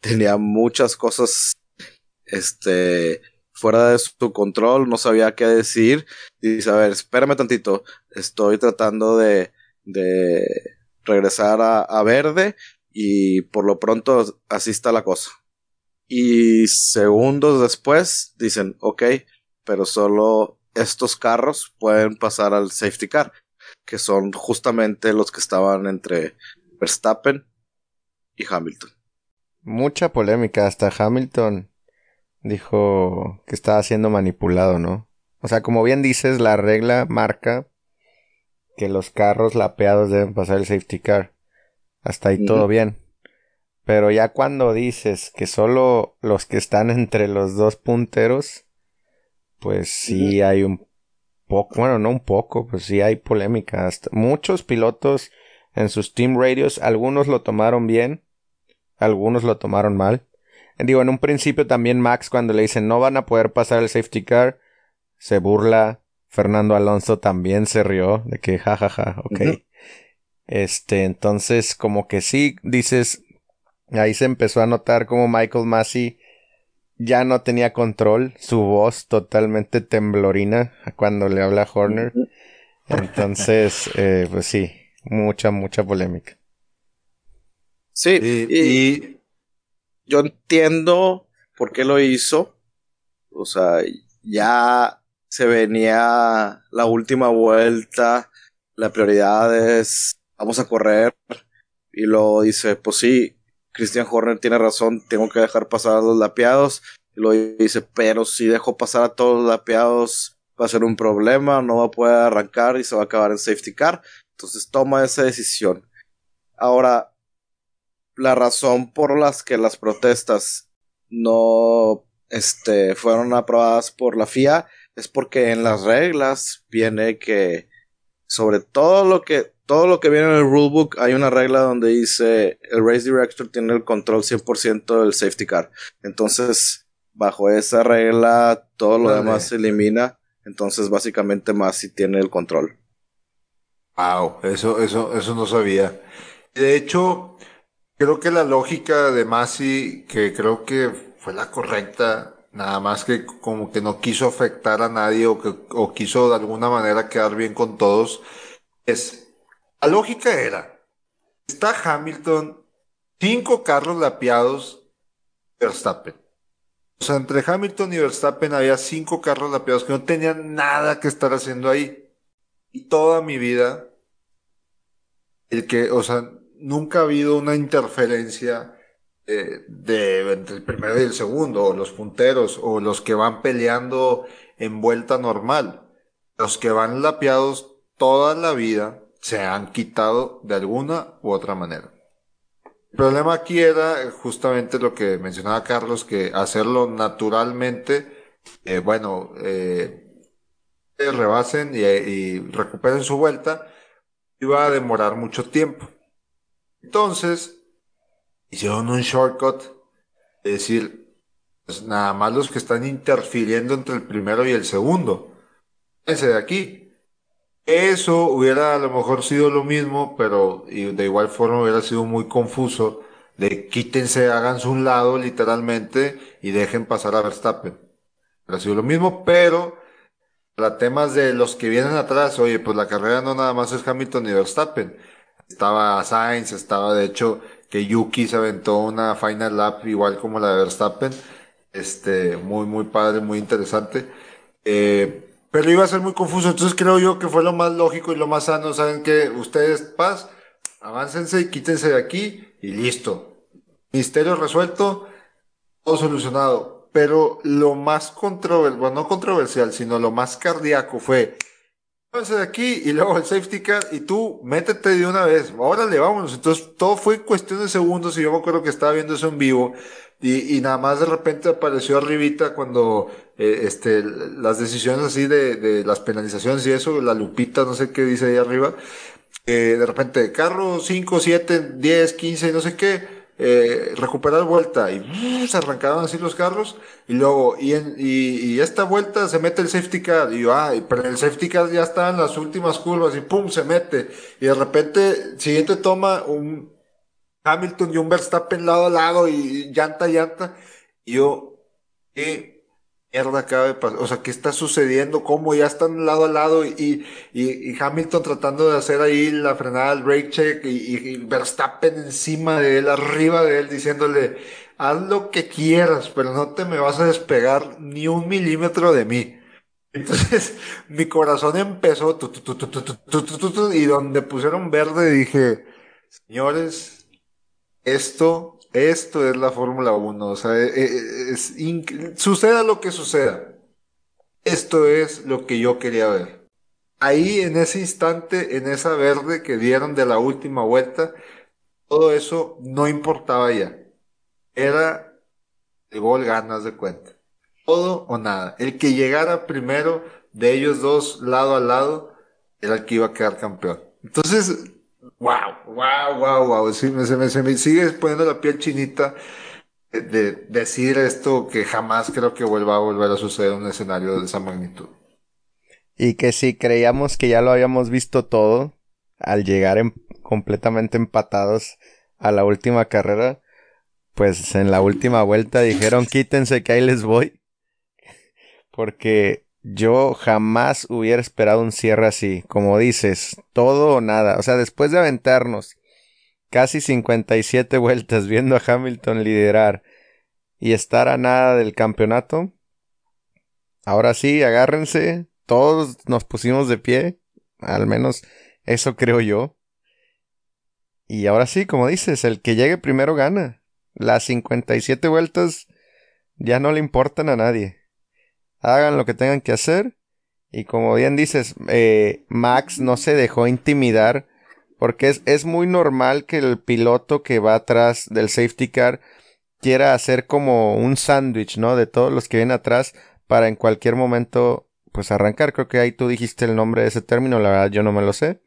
Speaker 6: tenía muchas cosas este fuera de su control, no sabía qué decir. Dice, a ver, espérame tantito, estoy tratando de, de regresar a, a verde y por lo pronto así está la cosa. Y segundos después dicen, ok, pero solo estos carros pueden pasar al safety car, que son justamente los que estaban entre Verstappen y Hamilton.
Speaker 4: Mucha polémica, hasta Hamilton dijo que estaba siendo manipulado, ¿no? O sea, como bien dices, la regla marca que los carros lapeados deben pasar el safety car. Hasta ahí todo bien. Pero ya cuando dices que solo los que están entre los dos punteros, pues sí hay un poco, bueno, no un poco, pues sí hay polémica. Hasta muchos pilotos en sus team radios, algunos lo tomaron bien, algunos lo tomaron mal. Digo, en un principio también Max cuando le dicen no van a poder pasar el safety car, se burla. Fernando Alonso también se rió de que jajaja, ok.
Speaker 6: Ujú.
Speaker 4: Este, entonces como que sí, dices, ahí se empezó a notar como Michael Massey ya no tenía control, su voz totalmente temblorina cuando le habla a Horner. Entonces, eh, pues sí, mucha, mucha polémica.
Speaker 6: Sí,
Speaker 5: y,
Speaker 6: y,
Speaker 5: y-
Speaker 6: yo entiendo por qué lo hizo. O sea, ya se venía la última vuelta, la prioridad es vamos a correr. Y luego dice, pues sí, Christian Horner tiene razón, tengo que dejar pasar a los lapeados. Y luego dice, pero si dejo pasar a todos los lapeados va a ser un problema, no va a poder arrancar y se va a acabar en safety car. Entonces toma esa decisión. Ahora, la razón por las que las protestas no este, fueron aprobadas por la FIA es porque en las reglas viene que sobre todo lo que todo lo que viene en el rulebook hay una regla donde dice el race director tiene el control 100% del safety car. Entonces, bajo esa regla todo lo
Speaker 5: Vale.
Speaker 6: demás se elimina, entonces básicamente Masi tiene el control.
Speaker 5: Wow, eso, eso, eso no sabía. De hecho, creo que la lógica de Masi, que creo que fue la correcta, nada más que como que no quiso afectar a nadie o que o quiso de alguna manera quedar bien con todos, es, la lógica era, está Hamilton, cinco carros lapeados, Verstappen. O sea, entre Hamilton y Verstappen había cinco carros lapeados que no tenían nada que estar haciendo ahí. Y toda mi vida, el que, o sea, nunca ha habido una interferencia eh, de entre el primero y el segundo, los punteros, o los que van peleando en vuelta normal. Los que van lapeados toda la vida se han quitado de alguna u otra manera. El problema aquí era justamente lo que mencionaba Carlos, que hacerlo naturalmente, eh, bueno, eh, rebasen y, y recuperen su vuelta, iba a demorar mucho tiempo. Entonces, hicieron un shortcut, es decir, pues nada más los que están interfiriendo entre el primero y el segundo. Ese de aquí. Eso hubiera a lo mejor sido lo mismo, pero de igual forma hubiera sido muy confuso de quítense, háganse un lado literalmente y dejen pasar a Verstappen. Hubiera sido lo mismo, pero para temas de los que vienen atrás, oye, pues la carrera no nada más es Hamilton y Verstappen. Estaba Sainz, estaba de hecho que Yuki se aventó una final lap igual como la de Verstappen. Este, muy, muy padre, muy interesante. Eh, pero iba a ser muy confuso, entonces creo yo que fue lo más lógico y lo más sano. Saben que ustedes, paz, aváncense y quítense de aquí y listo. Misterio resuelto, todo solucionado pero lo más controversial, bueno, no controversial, sino lo más cardíaco fue, de aquí y luego el safety car y tú métete de una vez, órale, vámonos. Entonces todo fue cuestión de segundos y yo me acuerdo que estaba viendo eso en vivo y, y nada más de repente apareció arribita cuando eh, este, las decisiones así de, de las penalizaciones y eso, la lupita, no sé qué dice ahí arriba, eh, de repente carro 5, 7, 10, 15, no sé qué eh, recuperar vuelta y uh, se arrancaron así los carros y luego y, en, y, esta vuelta se mete el safety car y yo, ah, pero el safety car ya está las últimas curvas y pum, se mete. Y de repente siguiente toma un Hamilton y un Verstappen lado a lado y llanta llanta. Y yo, ¿qué mierda acaba de pasar? O sea, ¿qué está sucediendo? ¿Cómo ya están lado a lado y, y, y Hamilton tratando de hacer ahí la frenada, el brake check y, y, Verstappen encima de él, arriba de él, diciéndole, haz lo que quieras, pero no te me vas a despegar ni un milímetro de mí. Entonces, mi corazón empezó, y donde pusieron verde dije, señores, esto esto es la Fórmula 1, o sea, eh, es, suceda lo que suceda. Esto es lo que yo quería ver. Ahí en ese instante, en esa verde que dieron de la última vuelta, todo eso no importaba ya. Era el gol ganas de cuenta. Todo o nada. El que llegara primero de ellos dos lado a lado era el que iba a quedar campeón. Entonces, Wow, wow, wow, wow. Sí, me, se, me, se poniendo la piel chinita de, decir esto que jamás creo que vuelva a volver a suceder un escenario de esa magnitud.
Speaker 4: Y que si creíamos que ya lo habíamos visto todo, al llegar en, completamente empatados a la última carrera, pues en la última vuelta dijeron quítense que ahí les voy. Porque yo jamás hubiera esperado un cierre así, como dices, todo o nada. O sea, después de aventarnos casi 57 vueltas viendo a Hamilton liderar y estar a nada del campeonato, ahora sí, agárrense, todos nos pusimos de pie, al menos eso creo yo. Y ahora sí, como dices, el que llegue primero gana. Las 57 vueltas ya no le importan a nadie hagan lo que tengan que hacer. Y como bien dices, eh, Max no se dejó intimidar porque es, es muy normal que el piloto que va atrás del safety car quiera hacer como un sándwich, ¿no? De todos los que vienen atrás para en cualquier momento pues arrancar. Creo que ahí tú dijiste el nombre de ese término, la verdad yo no me lo sé.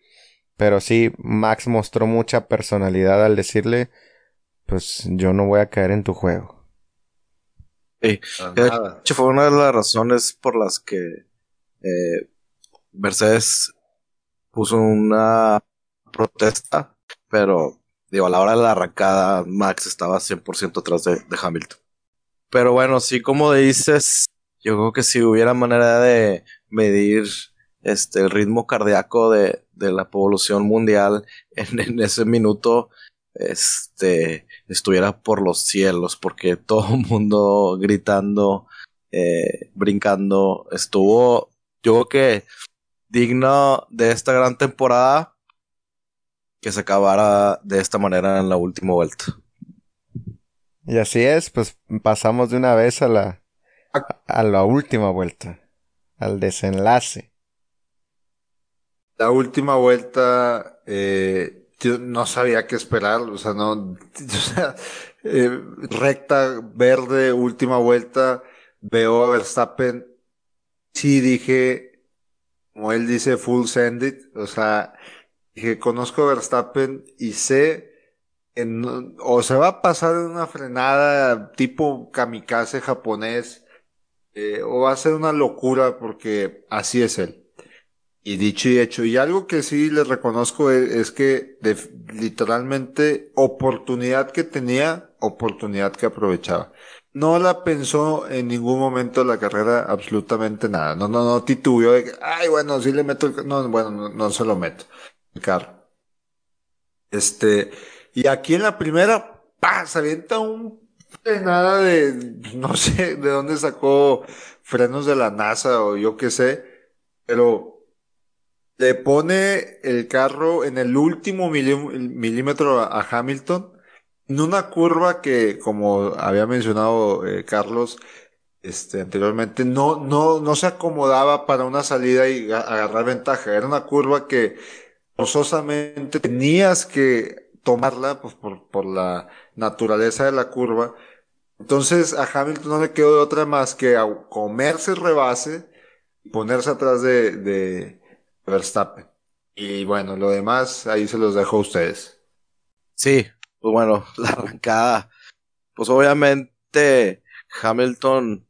Speaker 4: Pero sí, Max mostró mucha personalidad al decirle, pues yo no voy a caer en tu juego.
Speaker 6: Sí. De hecho, fue una de las razones por las que eh, Mercedes puso una protesta, pero digo, a la hora de la arrancada, Max estaba 100% atrás de, Hamilton. Pero bueno, sí, como dices, yo creo que si hubiera manera de medir este el ritmo cardíaco de, de la población mundial en, en ese minuto, este estuviera por los cielos, porque todo el mundo gritando, eh, brincando, estuvo, yo creo que digno de esta gran temporada que se acabara de esta manera en la última vuelta.
Speaker 4: Y así es, pues pasamos de una vez a la a la última vuelta, al desenlace.
Speaker 5: La última vuelta eh, yo no sabía qué esperar, o sea, no, o sea, eh, recta, verde, última vuelta, veo a Verstappen, sí dije, como él dice, full send it, o sea, Dije, conozco a Verstappen y sé en, o se va a pasar una frenada tipo kamikaze japonés, eh, o va a ser una locura porque así es él. Y dicho y hecho, y algo que sí les reconozco es, es que literalmente oportunidad que tenía, oportunidad que aprovechaba. No la pensó en ningún momento la carrera absolutamente nada. No, no, no titubeó de que, ay, bueno, sí le meto el, no, bueno, no, no se lo meto. El carro. Este, y aquí en la primera, ¡pah! Se avienta un frenada de, no sé de dónde sacó frenos de la NASA o yo qué sé, pero le pone el carro en el último milímetro a, Hamilton en una curva que, como había mencionado eh, Carlos, este, anteriormente, no, no, no se acomodaba para una salida y agarrar ventaja. Era una curva que forzosamente tenías que tomarla pues, por, por la naturaleza de la curva. Entonces a Hamilton no le quedó de otra más que comerse el rebase y ponerse atrás de, de Verstappen. Y bueno, lo demás ahí se los dejo a ustedes.
Speaker 6: Sí, pues bueno, la arrancada. Pues obviamente Hamilton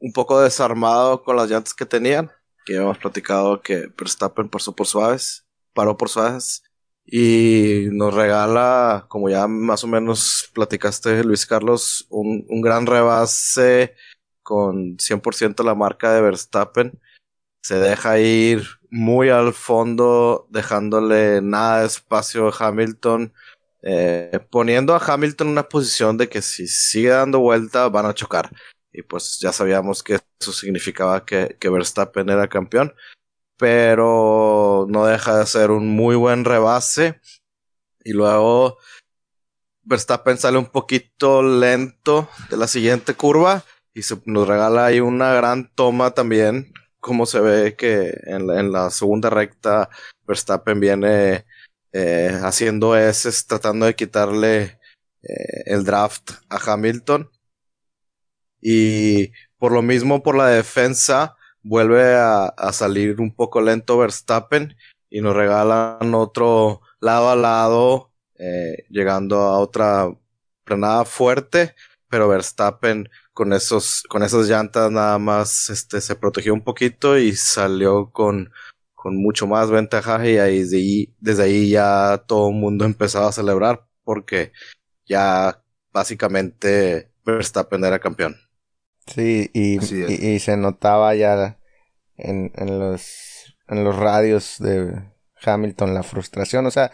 Speaker 6: un poco desarmado con las llantas que tenían, que hemos platicado que Verstappen pasó por suaves, paró por suaves y nos regala, como ya más o menos platicaste, Luis Carlos, un, un gran rebase con 100% la marca de Verstappen. Se deja ir muy al fondo, dejándole nada de espacio a Hamilton, eh, poniendo a Hamilton en una posición de que si sigue dando vuelta van a chocar. Y pues ya sabíamos que eso significaba que, que Verstappen era campeón pero no deja de ser un muy buen rebase. Y luego Verstappen sale un poquito lento de la siguiente curva y se nos regala ahí una gran toma también, como se ve que en la, segunda recta Verstappen viene eh, haciendo ese, tratando de quitarle eh, el draft a Hamilton. Y por lo mismo, por la defensa, vuelve a, salir un poco lento Verstappen y nos regalan otro lado a lado, eh, llegando a otra frenada fuerte, pero Verstappen con esos, con esas llantas nada más, este, se protegió un poquito y salió con, con mucho más ventaja y ahí, desde ahí, desde ahí ya todo el mundo empezaba a celebrar porque ya básicamente Verstappen era campeón.
Speaker 4: Sí, y, y, se notaba ya en, en, los, en los radios de Hamilton la frustración. O sea,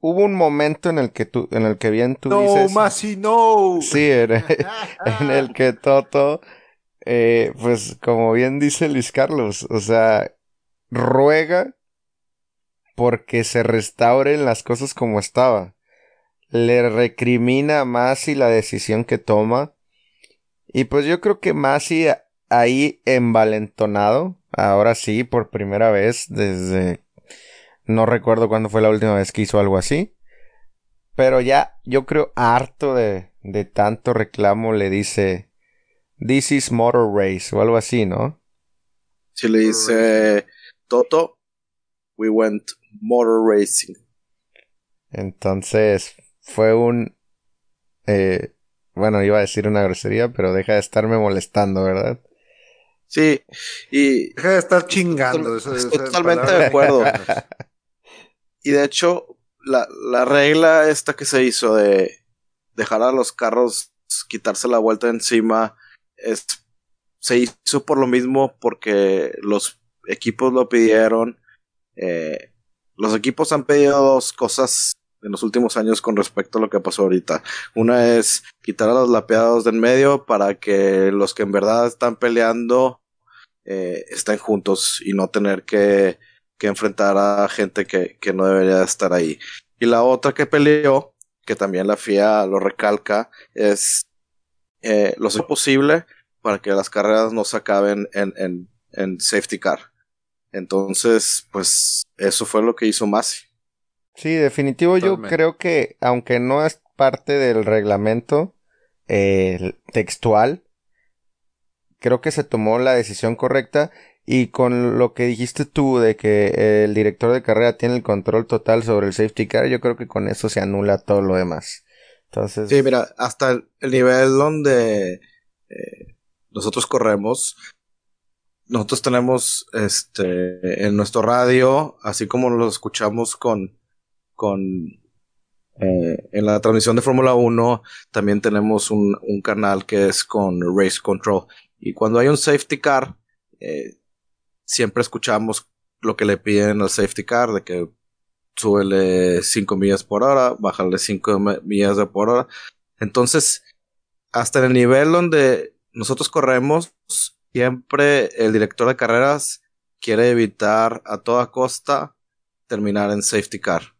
Speaker 4: hubo un momento en el que tú, en el que bien tú
Speaker 5: no,
Speaker 4: dices.
Speaker 5: Masi, no.
Speaker 4: Sí, en, el que Toto, eh, pues como bien dice Luis Carlos, o sea, ruega porque se restauren las cosas como estaba. Le recrimina a Masi la decisión que toma y pues yo creo que Masi ahí envalentonado, ahora sí, por primera vez desde... No recuerdo cuándo fue la última vez que hizo algo así. Pero ya, yo creo harto de, de tanto reclamo le dice... This is Motor Race o algo así, ¿no?
Speaker 6: Si le dice Toto, we went Motor Racing.
Speaker 4: Entonces, fue un... Eh, bueno, iba a decir una grosería, pero deja de estarme molestando, ¿verdad?
Speaker 6: Sí, y...
Speaker 5: Deja de estar chingando.
Speaker 6: Estoy, totalmente de acuerdo. Y de hecho, la, la regla esta que se hizo de dejar a los carros quitarse la vuelta encima es, se hizo por lo mismo porque los equipos lo pidieron. Eh, los equipos han pedido dos cosas en los últimos años con respecto a lo que pasó ahorita. Una es quitar a los lapeados del medio para que los que en verdad están peleando eh, estén juntos y no tener que, que enfrentar a gente que, que, no debería estar ahí. Y la otra que peleó, que también la FIA lo recalca, es eh, lo sé posible para que las carreras no se acaben en, en, en safety car. Entonces, pues eso fue lo que hizo Masi.
Speaker 4: Sí, definitivo. Yo creo que, aunque no es parte del reglamento eh, textual, creo que se tomó la decisión correcta y con lo que dijiste tú de que el director de carrera tiene el control total sobre el safety car, yo creo que con eso se anula todo lo demás. Entonces...
Speaker 6: Sí, mira, hasta el, nivel donde eh, nosotros corremos, nosotros tenemos este en nuestro radio, así como lo escuchamos con, con eh, en la transmisión de Fórmula 1, también tenemos un, un, canal que es con Race Control. Y cuando hay un safety car, eh, siempre escuchamos lo que le piden al safety car, de que súbele 5 millas por hora, bájale 5 millas por hora. Entonces, hasta en el nivel donde nosotros corremos, siempre el director de carreras quiere evitar a toda costa terminar en safety car.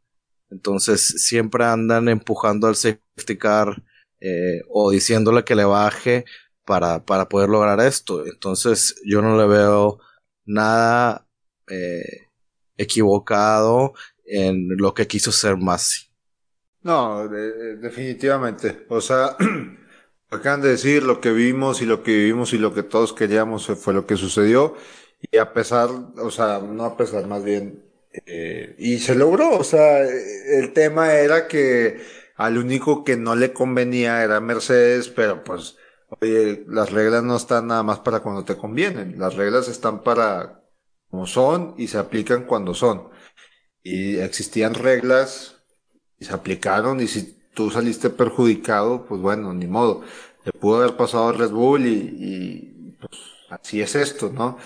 Speaker 6: Entonces siempre andan empujando al safety car eh, o diciéndole que le baje para, para poder lograr esto. Entonces yo no le veo nada eh, equivocado en lo que quiso ser Masi.
Speaker 5: No, definitivamente. O sea, acaban de decir lo que vimos y lo que vivimos y lo que todos queríamos fue lo que sucedió. Y a pesar, o sea, no a pesar, más bien, eh, y se logró. O sea, el tema era que al único que no le convenía era Mercedes, pero pues Oye, las reglas no están nada más para cuando te convienen. Las reglas están para como son y se aplican cuando son. Y existían reglas y se aplicaron y si tú saliste perjudicado, pues bueno, ni modo. Le pudo haber pasado a Red Bull y, pues así es esto, ¿no?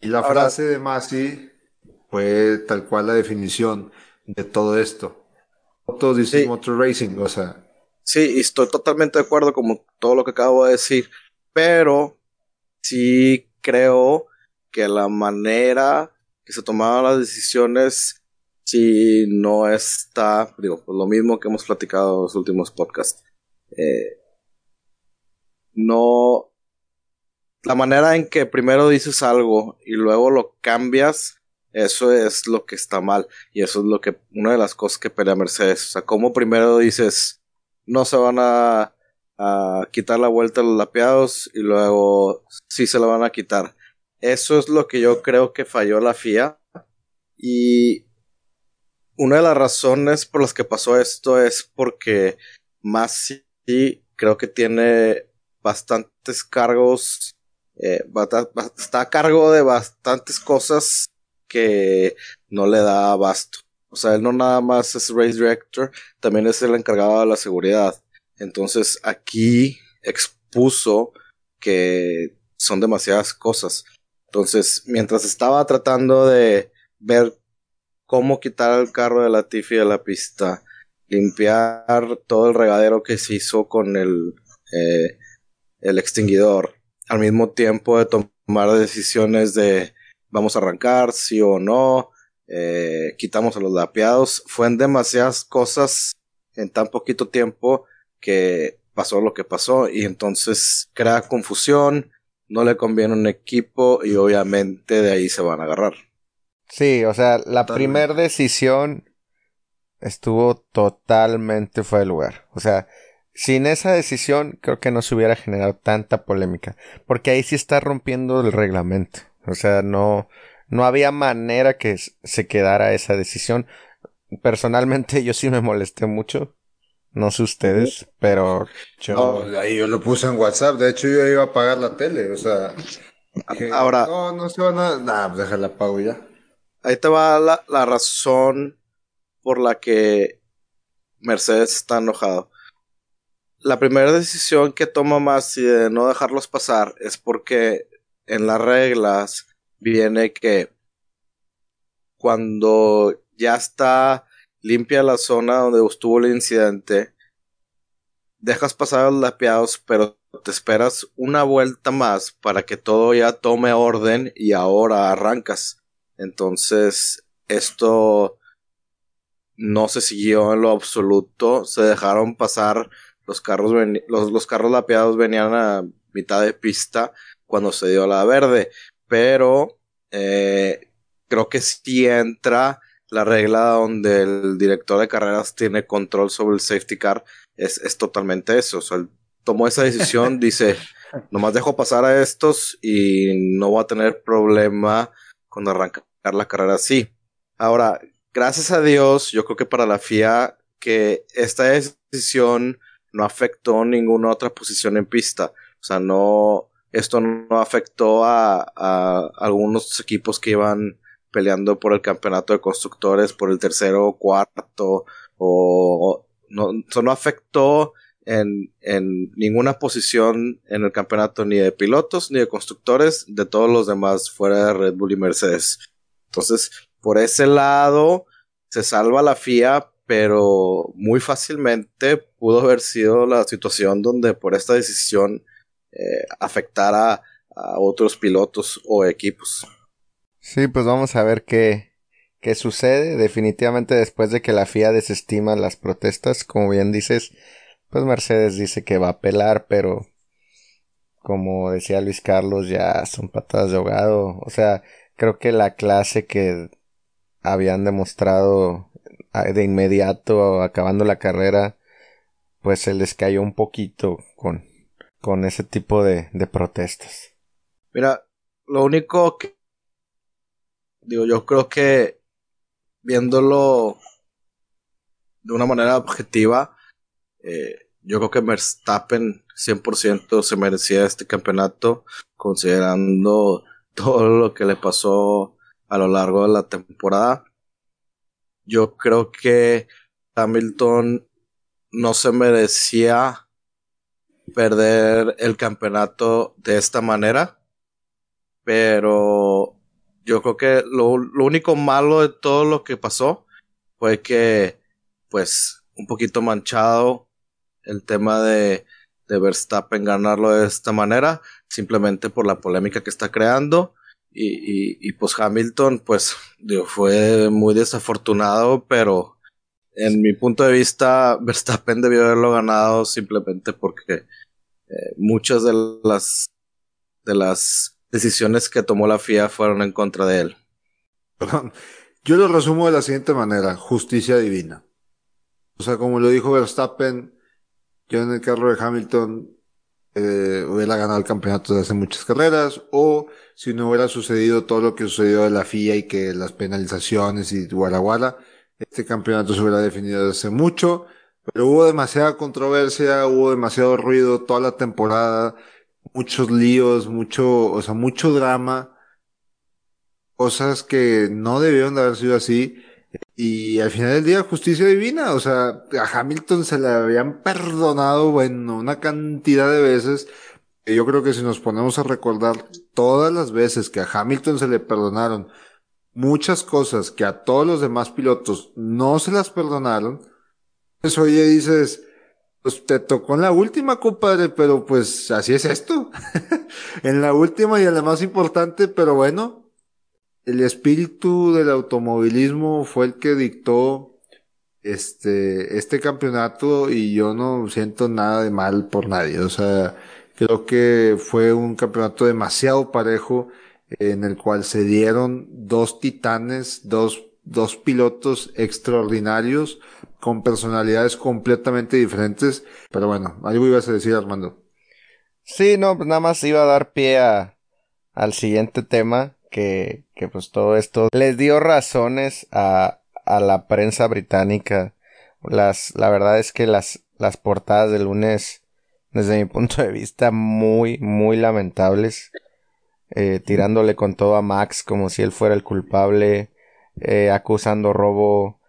Speaker 5: Y la frase de Masi fue tal cual la definición de todo esto. Todos dicen Motor Racing, o sea,
Speaker 6: Sí, estoy totalmente de acuerdo con todo lo que acabo de decir, pero sí creo que la manera que se tomaban las decisiones si no está, digo, pues lo mismo que hemos platicado en los últimos podcasts. Eh, no, la manera en que primero dices algo y luego lo cambias, eso es lo que está mal. Y eso es lo que, una de las cosas que pelea Mercedes. O sea, como primero dices, no se van a, quitar la vuelta a los lapeados y luego sí se la van a quitar. Eso es lo que yo creo que falló la FIA. Y una de las razones por las que pasó esto es porque Masi creo que tiene bastantes cargos, eh, está a cargo de bastantes cosas que no le da abasto. O sea, él no nada más es race director, también es el encargado de la seguridad. Entonces aquí expuso que son demasiadas cosas. Entonces, mientras estaba tratando de ver cómo quitar el carro de la Tiffy de la pista, limpiar todo el regadero que se hizo con el, eh, el extinguidor, al mismo tiempo de tomar decisiones de vamos a arrancar, sí o no, eh, quitamos a los lapeados. Fue en demasiadas cosas en tan poquito tiempo que pasó lo que pasó y entonces crea confusión, no le conviene un equipo y obviamente de ahí se van a agarrar.
Speaker 4: Sí, o sea, la primera decisión estuvo totalmente fuera de lugar. O sea, sin esa decisión creo que no se hubiera generado tanta polémica, porque ahí sí está rompiendo el reglamento. O sea, no, no había manera que se quedara esa decisión. Personalmente yo sí me molesté mucho. No sé ustedes, pero
Speaker 5: yo... No, ahí yo lo puse en WhatsApp. De hecho, yo iba a apagar la tele. O sea...
Speaker 6: Ahora...
Speaker 5: No, no se van a... Nah, pues déjala apago ya.
Speaker 6: Ahí te va la, la razón por la que Mercedes está enojado. La primera decisión que toma Masi de no dejarlos pasar es porque en las reglas viene que cuando ya está limpia la zona donde estuvo el incidente, dejas pasar los lapeados, pero te esperas una vuelta más para que todo ya tome orden y ahora arrancas. Entonces, esto no se siguió en lo absoluto. Se dejaron pasar los carros, los, los carros lapeados venían a mitad de pista cuando se dio la verde pero eh, creo que sí entra la regla donde el director de carreras tiene control sobre el safety car, es, es totalmente eso. O sea, él tomó esa decisión, dice, nomás dejo pasar a estos y no voy a tener problema con arrancar la carrera así. Ahora, gracias a Dios, yo creo que para la FIA que esta decisión no afectó ninguna otra posición en pista. O sea, no, esto no afectó a, algunos equipos que iban peleando por el campeonato de constructores, por el tercero o cuarto, o, no, eso no afectó en, en ninguna posición en el campeonato ni de pilotos ni de constructores, de todos los demás fuera de Red Bull y Mercedes. Entonces, por ese lado, se salva la FIA, pero muy fácilmente pudo haber sido la situación donde por esta decisión eh, a otros pilotos o equipos.
Speaker 4: Sí, pues vamos a ver qué, qué sucede. Definitivamente después de que la FIA desestima las protestas, como bien dices, pues Mercedes dice que va a apelar, pero como decía Luis Carlos, ya son patadas de ahogado. O sea, creo que la clase que habían demostrado de inmediato, acabando la carrera, pues se les cayó un poquito con, con ese tipo de, protestas.
Speaker 6: Mira, lo único que digo, yo creo que viéndolo de una manera objetiva, eh, yo creo que Verstappen 100% se merecía este campeonato, considerando todo lo que le pasó a lo largo de la temporada. Yo creo que Hamilton no se merecía perder el campeonato de esta manera, pero yo creo que lo, único malo de todo lo que pasó fue que, pues, un poquito manchado el tema de, de Verstappen ganarlo de esta manera, simplemente por la polémica que está creando. Y, y, pues Hamilton, pues, fue muy desafortunado, pero en mi punto de vista, Verstappen debió haberlo ganado simplemente porque eh, muchas de las de las decisiones que tomó la FIA fueron en contra de él.
Speaker 5: Perdón. Yo lo resumo de la siguiente manera, justicia divina. O sea, como lo dijo Verstappen, yo en el carro de Hamilton eh, hubiera ganado el campeonato de hace muchas carreras, o si no hubiera sucedido todo lo que sucedió de la FIA y que las penalizaciones y guaraguara, este campeonato se hubiera definido desde hace mucho, pero hubo demasiada controversia, hubo demasiado ruido toda la temporada, muchos líos, mucho, o sea, mucho drama, cosas que no debieron de haber sido así, y al final del día, justicia divina. O sea, a Hamilton se le habían perdonado, bueno, una cantidad de veces. yo creo que si nos ponemos a recordar todas las veces que a Hamilton se le perdonaron muchas cosas que a todos los demás pilotos no se las perdonaron, pues oye, dices, pues te tocó en la última, compadre, pero pues así es esto. en la última y en la más importante, pero bueno, el espíritu del automovilismo fue el que dictó este, este campeonato y yo no siento nada de mal por nadie. O sea, creo que fue un campeonato demasiado parejo en el cual se dieron dos titanes, dos, dos pilotos extraordinarios con personalidades completamente diferentes. Pero bueno, algo ibas a decir, Armando.
Speaker 4: Sí, no, pues nada más iba a dar pie a, al siguiente tema que, que pues todo esto les dio razones a, a la prensa británica. Las, la verdad es que las, las portadas del lunes, desde mi punto de vista, muy, muy lamentables. Eh, tirándole con todo a Max como si él fuera el culpable, eh, acusando robo.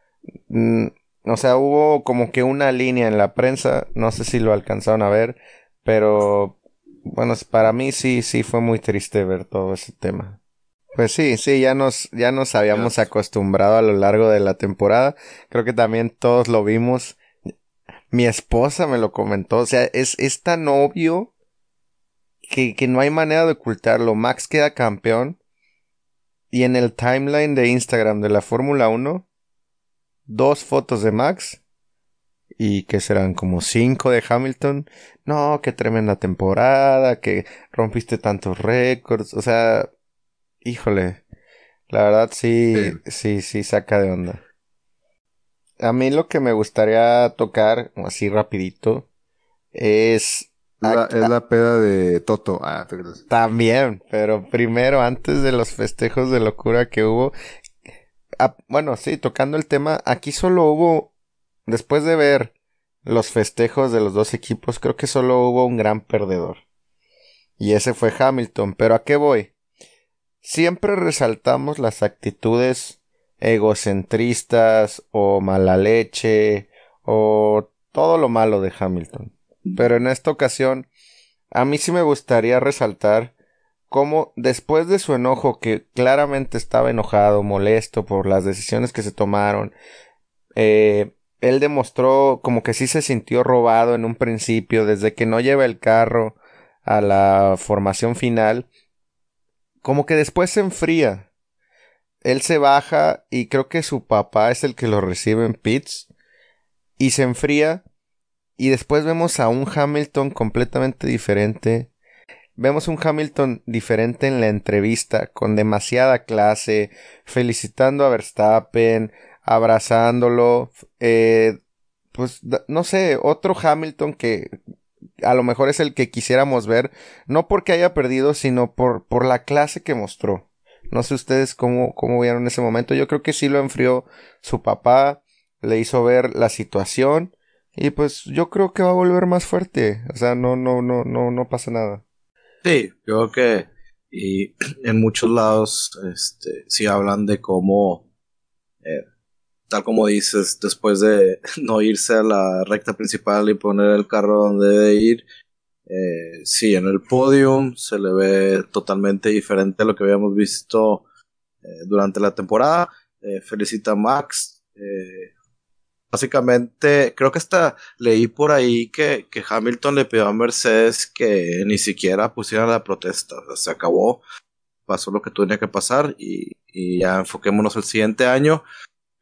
Speaker 4: Mm, o sea, hubo como que una línea en la prensa, no sé si lo alcanzaron a ver, pero bueno, para mí sí, sí fue muy triste ver todo ese tema. Pues sí, sí, ya nos, ya nos habíamos acostumbrado a lo largo de la temporada. Creo que también todos lo vimos. Mi esposa me lo comentó. O sea, es, es tan obvio que, que no hay manera de ocultarlo. Max queda campeón. Y en el timeline de Instagram de la Fórmula 1, dos fotos de Max. Y que serán como cinco de Hamilton. No, qué tremenda temporada, que rompiste tantos récords. O sea, híjole, la verdad sí, sí, sí, saca de onda. A mí lo que me gustaría tocar, así rapidito, es
Speaker 5: La- es la peda de Toto. Ah.
Speaker 4: También, pero primero, antes de los festejos de locura que hubo, ah, bueno, sí, tocando el tema, aquí solo hubo, después de ver los festejos de los dos equipos, creo que solo hubo un gran perdedor. Y ese fue Hamilton. Pero ¿a qué voy? Siempre resaltamos las actitudes egocentristas o mala leche o todo lo malo de Hamilton. Pero en esta ocasión, a mí sí me gustaría resaltar cómo después de su enojo, que claramente estaba enojado, molesto por las decisiones que se tomaron, eh, él demostró como que sí se sintió robado en un principio, desde que no lleva el carro a la formación final, como que después se enfría. Él se baja y creo que su papá es el que lo recibe en pits y se enfría y después vemos a un Hamilton completamente diferente. Vemos un Hamilton diferente en la entrevista, con demasiada clase, felicitando a Verstappen, abrazándolo, eh, pues no sé, otro Hamilton que a lo mejor es el que quisiéramos ver, no porque haya perdido, sino por, por la clase que mostró. No sé ustedes cómo, cómo vieron ese momento. Yo creo que sí lo enfrió su papá, le hizo ver la situación y pues yo creo que va a volver más fuerte. O sea, no, no, no, no, no pasa nada.
Speaker 6: Sí, creo que y en muchos lados este, sí hablan de cómo, eh, tal como dices, después de no irse a la recta principal y poner el carro donde debe ir, eh, sí, en el podium se le ve totalmente diferente a lo que habíamos visto eh, durante la temporada. Eh, felicita a Max. eh, básicamente, creo que hasta leí por ahí que, que Hamilton le pidió a Mercedes que ni siquiera pusieran la protesta. O sea, se acabó, pasó lo que tenía que pasar y, y ya enfoquémonos el siguiente año.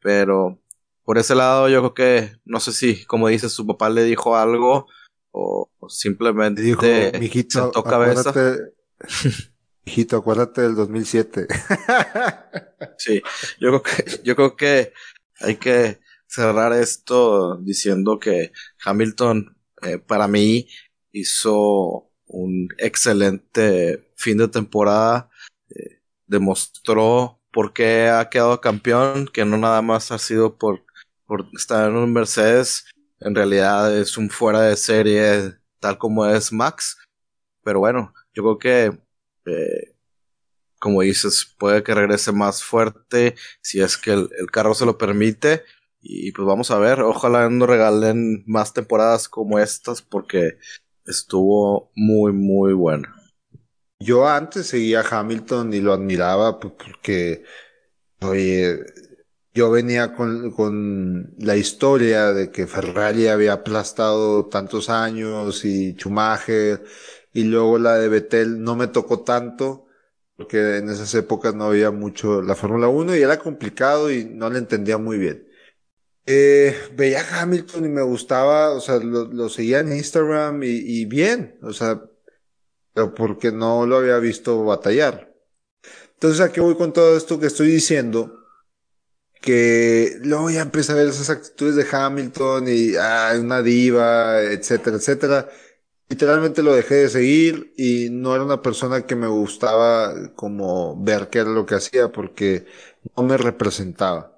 Speaker 6: Pero por ese lado, yo creo que, no sé si, como dices, su papá le dijo algo o, simplemente
Speaker 5: Dijo, mijito,
Speaker 6: sentó cabeza.
Speaker 5: mijito, acuérdate del 2007.
Speaker 6: Sí, yo creo que, yo creo que hay que cerrar esto diciendo que Hamilton, eh, para mí, hizo un excelente fin de temporada. eh, demostró por qué ha quedado campeón, que no nada más ha sido por, estar en un Mercedes. En realidad es un fuera de serie, tal como es Max. Pero bueno, yo creo que eh, como dices, puede que regrese más fuerte si es que el carro se lo permite. Y pues vamos a ver, ojalá nos regalen más temporadas como estas porque estuvo muy, muy bueno.
Speaker 5: Yo antes seguía a Hamilton y lo admiraba pues, porque, oye, yo venía con, con la historia de que Ferrari había aplastado tantos años y Schumacher y luego la de Vettel no me tocó tanto porque en esas épocas no había mucho la Fórmula 1 y era complicado y no le entendía muy bien. Eh, veía a Hamilton y me gustaba, o sea, lo, lo seguía en Instagram y, y bien, o sea, pero porque no lo había visto batallar. Entonces, ¿a qué voy con todo esto que estoy diciendo? Que luego ya empecé a ver esas actitudes de Hamilton y ah, una diva, etcétera, etcétera. Literalmente lo dejé de seguir y no era una persona que me gustaba como ver qué era lo que hacía porque no me representaba.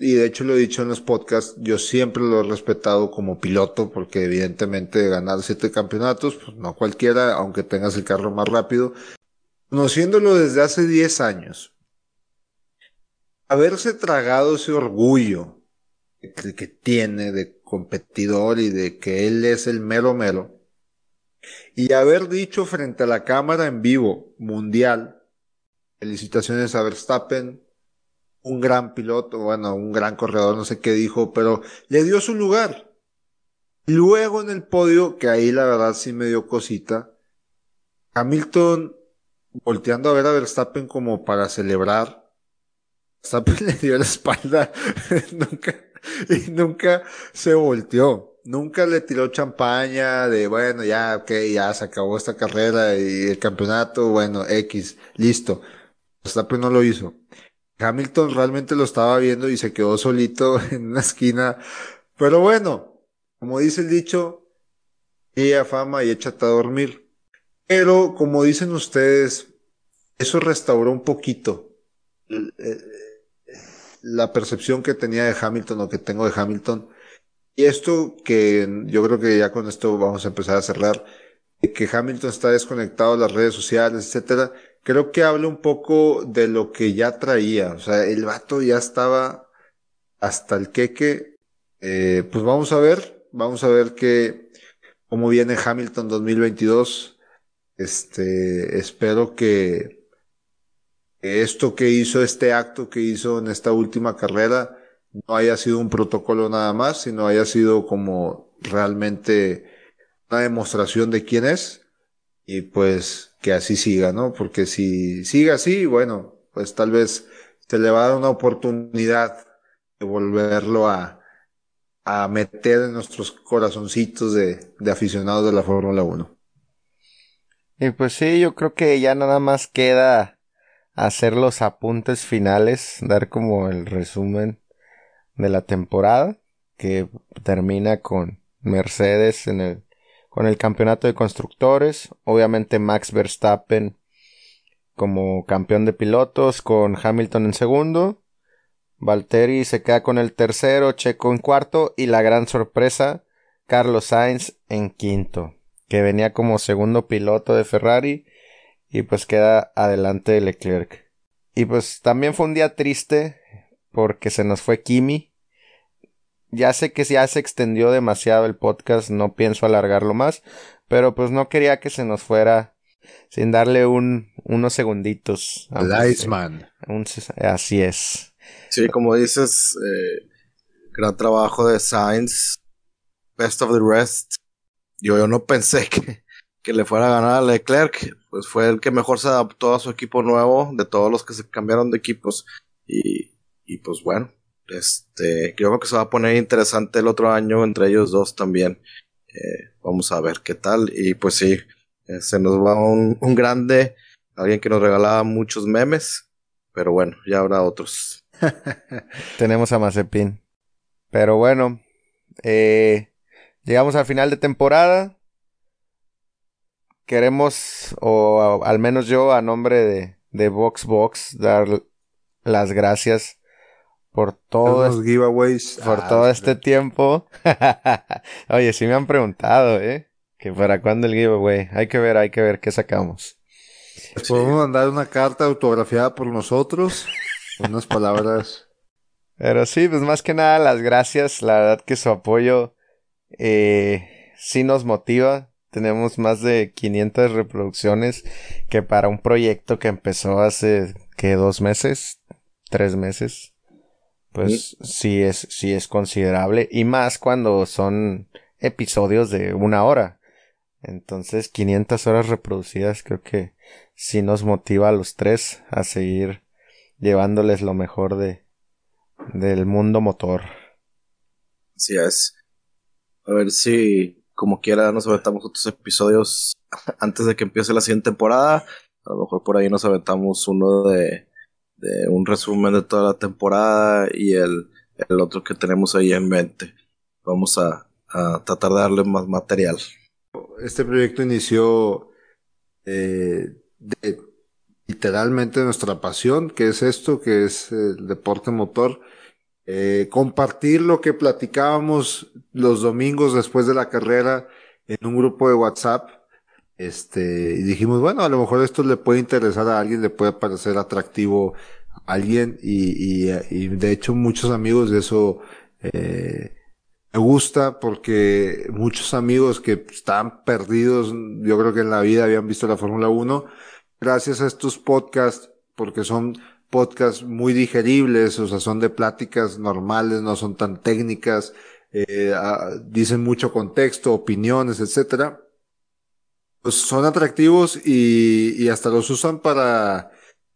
Speaker 5: Y de hecho lo he dicho en los podcasts, yo siempre lo he respetado como piloto porque evidentemente ganar siete campeonatos, pues no cualquiera, aunque tengas el carro más rápido. Conociéndolo desde hace 10 años, haberse tragado ese orgullo que, que tiene de competidor y de que él es el mero mero, y haber dicho frente a la cámara en vivo mundial, felicitaciones a Verstappen, un gran piloto, bueno, un gran corredor, no sé qué dijo, pero le dio su lugar. Luego en el podio, que ahí la verdad sí me dio cosita, Hamilton volteando a ver a Verstappen como para celebrar, Verstappen le dio la espalda, nunca, y nunca se volteó. Nunca le tiró champaña de, bueno, ya, ok, ya se acabó esta carrera y el campeonato, bueno, X, listo. Verstappen no lo hizo. Hamilton realmente lo estaba viendo y se quedó solito en una esquina. Pero bueno, como dice el dicho, y a fama y échate a dormir. Pero como dicen ustedes, eso restauró un poquito eh, la percepción que tenía de Hamilton o que tengo de Hamilton. Y esto que yo creo que ya con esto vamos a empezar a cerrar, que Hamilton está desconectado de las redes sociales, etcétera, creo que habla un poco de lo que ya traía. O sea, el vato ya estaba hasta el queque. Eh, pues vamos a ver, vamos a ver que, cómo viene Hamilton 2022. Este, espero que esto que hizo, este acto que hizo en esta última carrera, no haya sido un protocolo nada más, sino haya sido como realmente una demostración de quién es y pues que así siga, ¿no? Porque si sigue así, bueno, pues tal vez se le va a dar una oportunidad de volverlo a, a meter en nuestros corazoncitos de, de aficionados de la Fórmula 1.
Speaker 4: Y pues sí, yo creo que ya nada más queda hacer los apuntes finales, dar como el resumen de la temporada que termina con Mercedes en el con el campeonato de constructores, obviamente Max Verstappen como campeón de pilotos con Hamilton en segundo, Valtteri se queda con el tercero, Checo en cuarto y la gran sorpresa Carlos Sainz en quinto, que venía como segundo piloto de Ferrari y pues queda adelante de Leclerc. Y pues también fue un día triste porque se nos fue Kimi. Ya sé que ya se extendió demasiado el podcast, no pienso alargarlo más, pero pues no quería que se nos fuera sin darle un, unos segunditos.
Speaker 5: Iceman.
Speaker 4: así es.
Speaker 6: Sí, como dices, eh, gran trabajo de Sainz, best of the rest. Yo, yo no pensé que, que le fuera a ganar a Leclerc, pues fue el que mejor se adaptó a su equipo nuevo, de todos los que se cambiaron de equipos. Y, y pues bueno, este, creo que se va a poner interesante el otro año entre ellos dos también. Eh, vamos a ver qué tal. Y pues sí, eh, se nos va un, un, grande, alguien que nos regalaba muchos memes, pero bueno, ya habrá otros.
Speaker 4: Tenemos a Mazepin. Pero bueno, eh, llegamos al final de temporada queremos, o al menos yo a nombre de, de VoxBox, dar las gracias por todo
Speaker 5: los giveaways.
Speaker 4: Por ah, todo este tiempo. Oye, sí me han preguntado, ¿eh? Que para cuándo el giveaway. Hay que ver, hay que ver qué sacamos.
Speaker 5: Podemos mandar una carta autografiada por nosotros. unas palabras.
Speaker 4: Pero sí, pues más que nada las gracias. La verdad que su apoyo eh, sí nos motiva. Tenemos más de 500 reproducciones que para un proyecto que empezó hace que dos meses, tres meses, pues sí, es, sí es considerable y más cuando son episodios de una hora. Entonces 500 horas reproducidas creo que sí nos motiva a los tres a seguir llevándoles lo mejor de del mundo motor.
Speaker 6: Así es. A ver si como quiera nos aventamos otros episodios antes de que empiece la siguiente temporada. A lo mejor por ahí nos aventamos uno de, de un resumen de toda la temporada y el, el otro que tenemos ahí en mente. Vamos a, a tratar de darle más material.
Speaker 5: Este proyecto inició eh, de, literalmente nuestra pasión, que es esto, que es el deporte motor. Eh, compartir lo que platicábamos los domingos después de la carrera en un grupo de WhatsApp. Este, y dijimos, bueno, a lo mejor esto le puede interesar a alguien, le puede parecer atractivo a alguien, y, y, y de hecho muchos amigos de eso, eh, me gusta porque muchos amigos que estaban perdidos, yo creo que en la vida habían visto la Fórmula 1, gracias a estos podcasts, porque son podcasts muy digeribles, o sea, son de pláticas normales, no son tan técnicas, eh, dicen mucho contexto, opiniones, etcétera. Pues son atractivos y, y hasta los usan para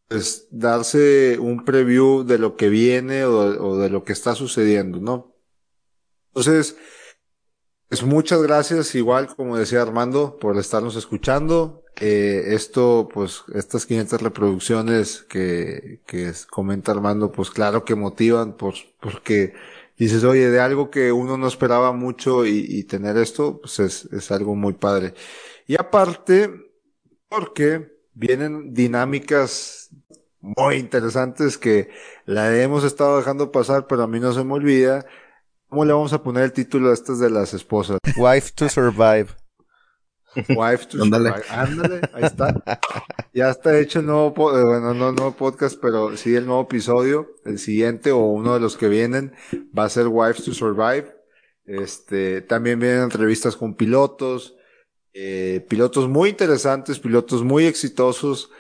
Speaker 5: pues, darse un preview de lo que viene o, o de lo que está sucediendo, ¿no? Entonces, pues muchas gracias, igual como decía Armando, por estarnos escuchando. Eh, esto, pues, estas 500 reproducciones que, que comenta Armando, pues claro que motivan, pues, porque dices, oye, de algo que uno no esperaba mucho y, y tener esto, pues es, es algo muy padre. Y aparte, porque vienen dinámicas muy interesantes que la hemos estado dejando pasar, pero a mí no se me olvida. ¿Cómo le vamos a poner el título a estas de las esposas?
Speaker 4: Wife to survive.
Speaker 5: Wife to
Speaker 6: Ándale.
Speaker 5: survive. Ándale, ahí está. Ya está hecho el nuevo, po- eh, bueno, no nuevo podcast, pero sí el nuevo episodio. El siguiente o uno de los que vienen va a ser Wives to Survive. Este, también vienen entrevistas con pilotos, eh, pilotos muy interesantes, pilotos muy exitosos.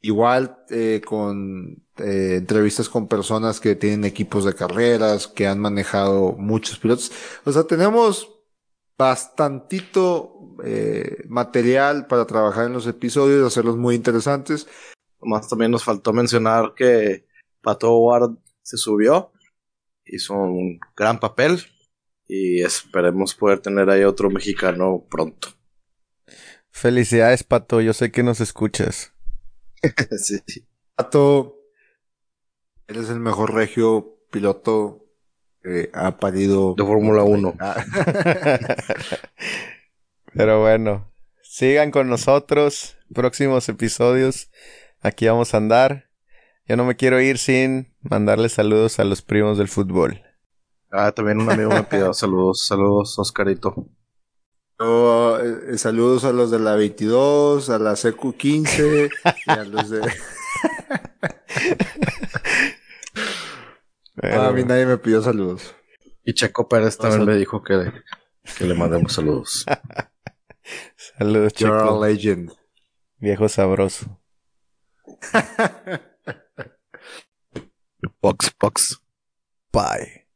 Speaker 5: Igual eh, con eh, entrevistas con personas que tienen equipos de carreras, que han manejado muchos pilotos. O sea, tenemos bastantito eh, material para trabajar en los episodios, hacerlos muy interesantes.
Speaker 6: Más también nos faltó mencionar que Pato Ward se subió, hizo un gran papel y esperemos poder tener ahí otro mexicano pronto.
Speaker 4: Felicidades, Pato. Yo sé que nos escuchas.
Speaker 6: sí.
Speaker 5: Pato, eres el mejor regio piloto que ha parido
Speaker 6: De Fórmula 1.
Speaker 5: Ah,
Speaker 4: Pero bueno, sigan con nosotros. Próximos episodios. Aquí vamos a andar. Yo no me quiero ir sin mandarle saludos a los primos del fútbol.
Speaker 6: Ah, también un amigo me pidió saludos, saludos Oscarito.
Speaker 5: Yo, eh, saludos a los de la 22, a la CQ15 y a los de... Ah, a mí nadie me pidió saludos.
Speaker 6: Y Checo Pérez también me dijo que, que le mandemos saludos.
Speaker 4: saludos,
Speaker 5: You're a legend.
Speaker 4: Viejo sabroso.
Speaker 6: Box, box.
Speaker 4: Bye.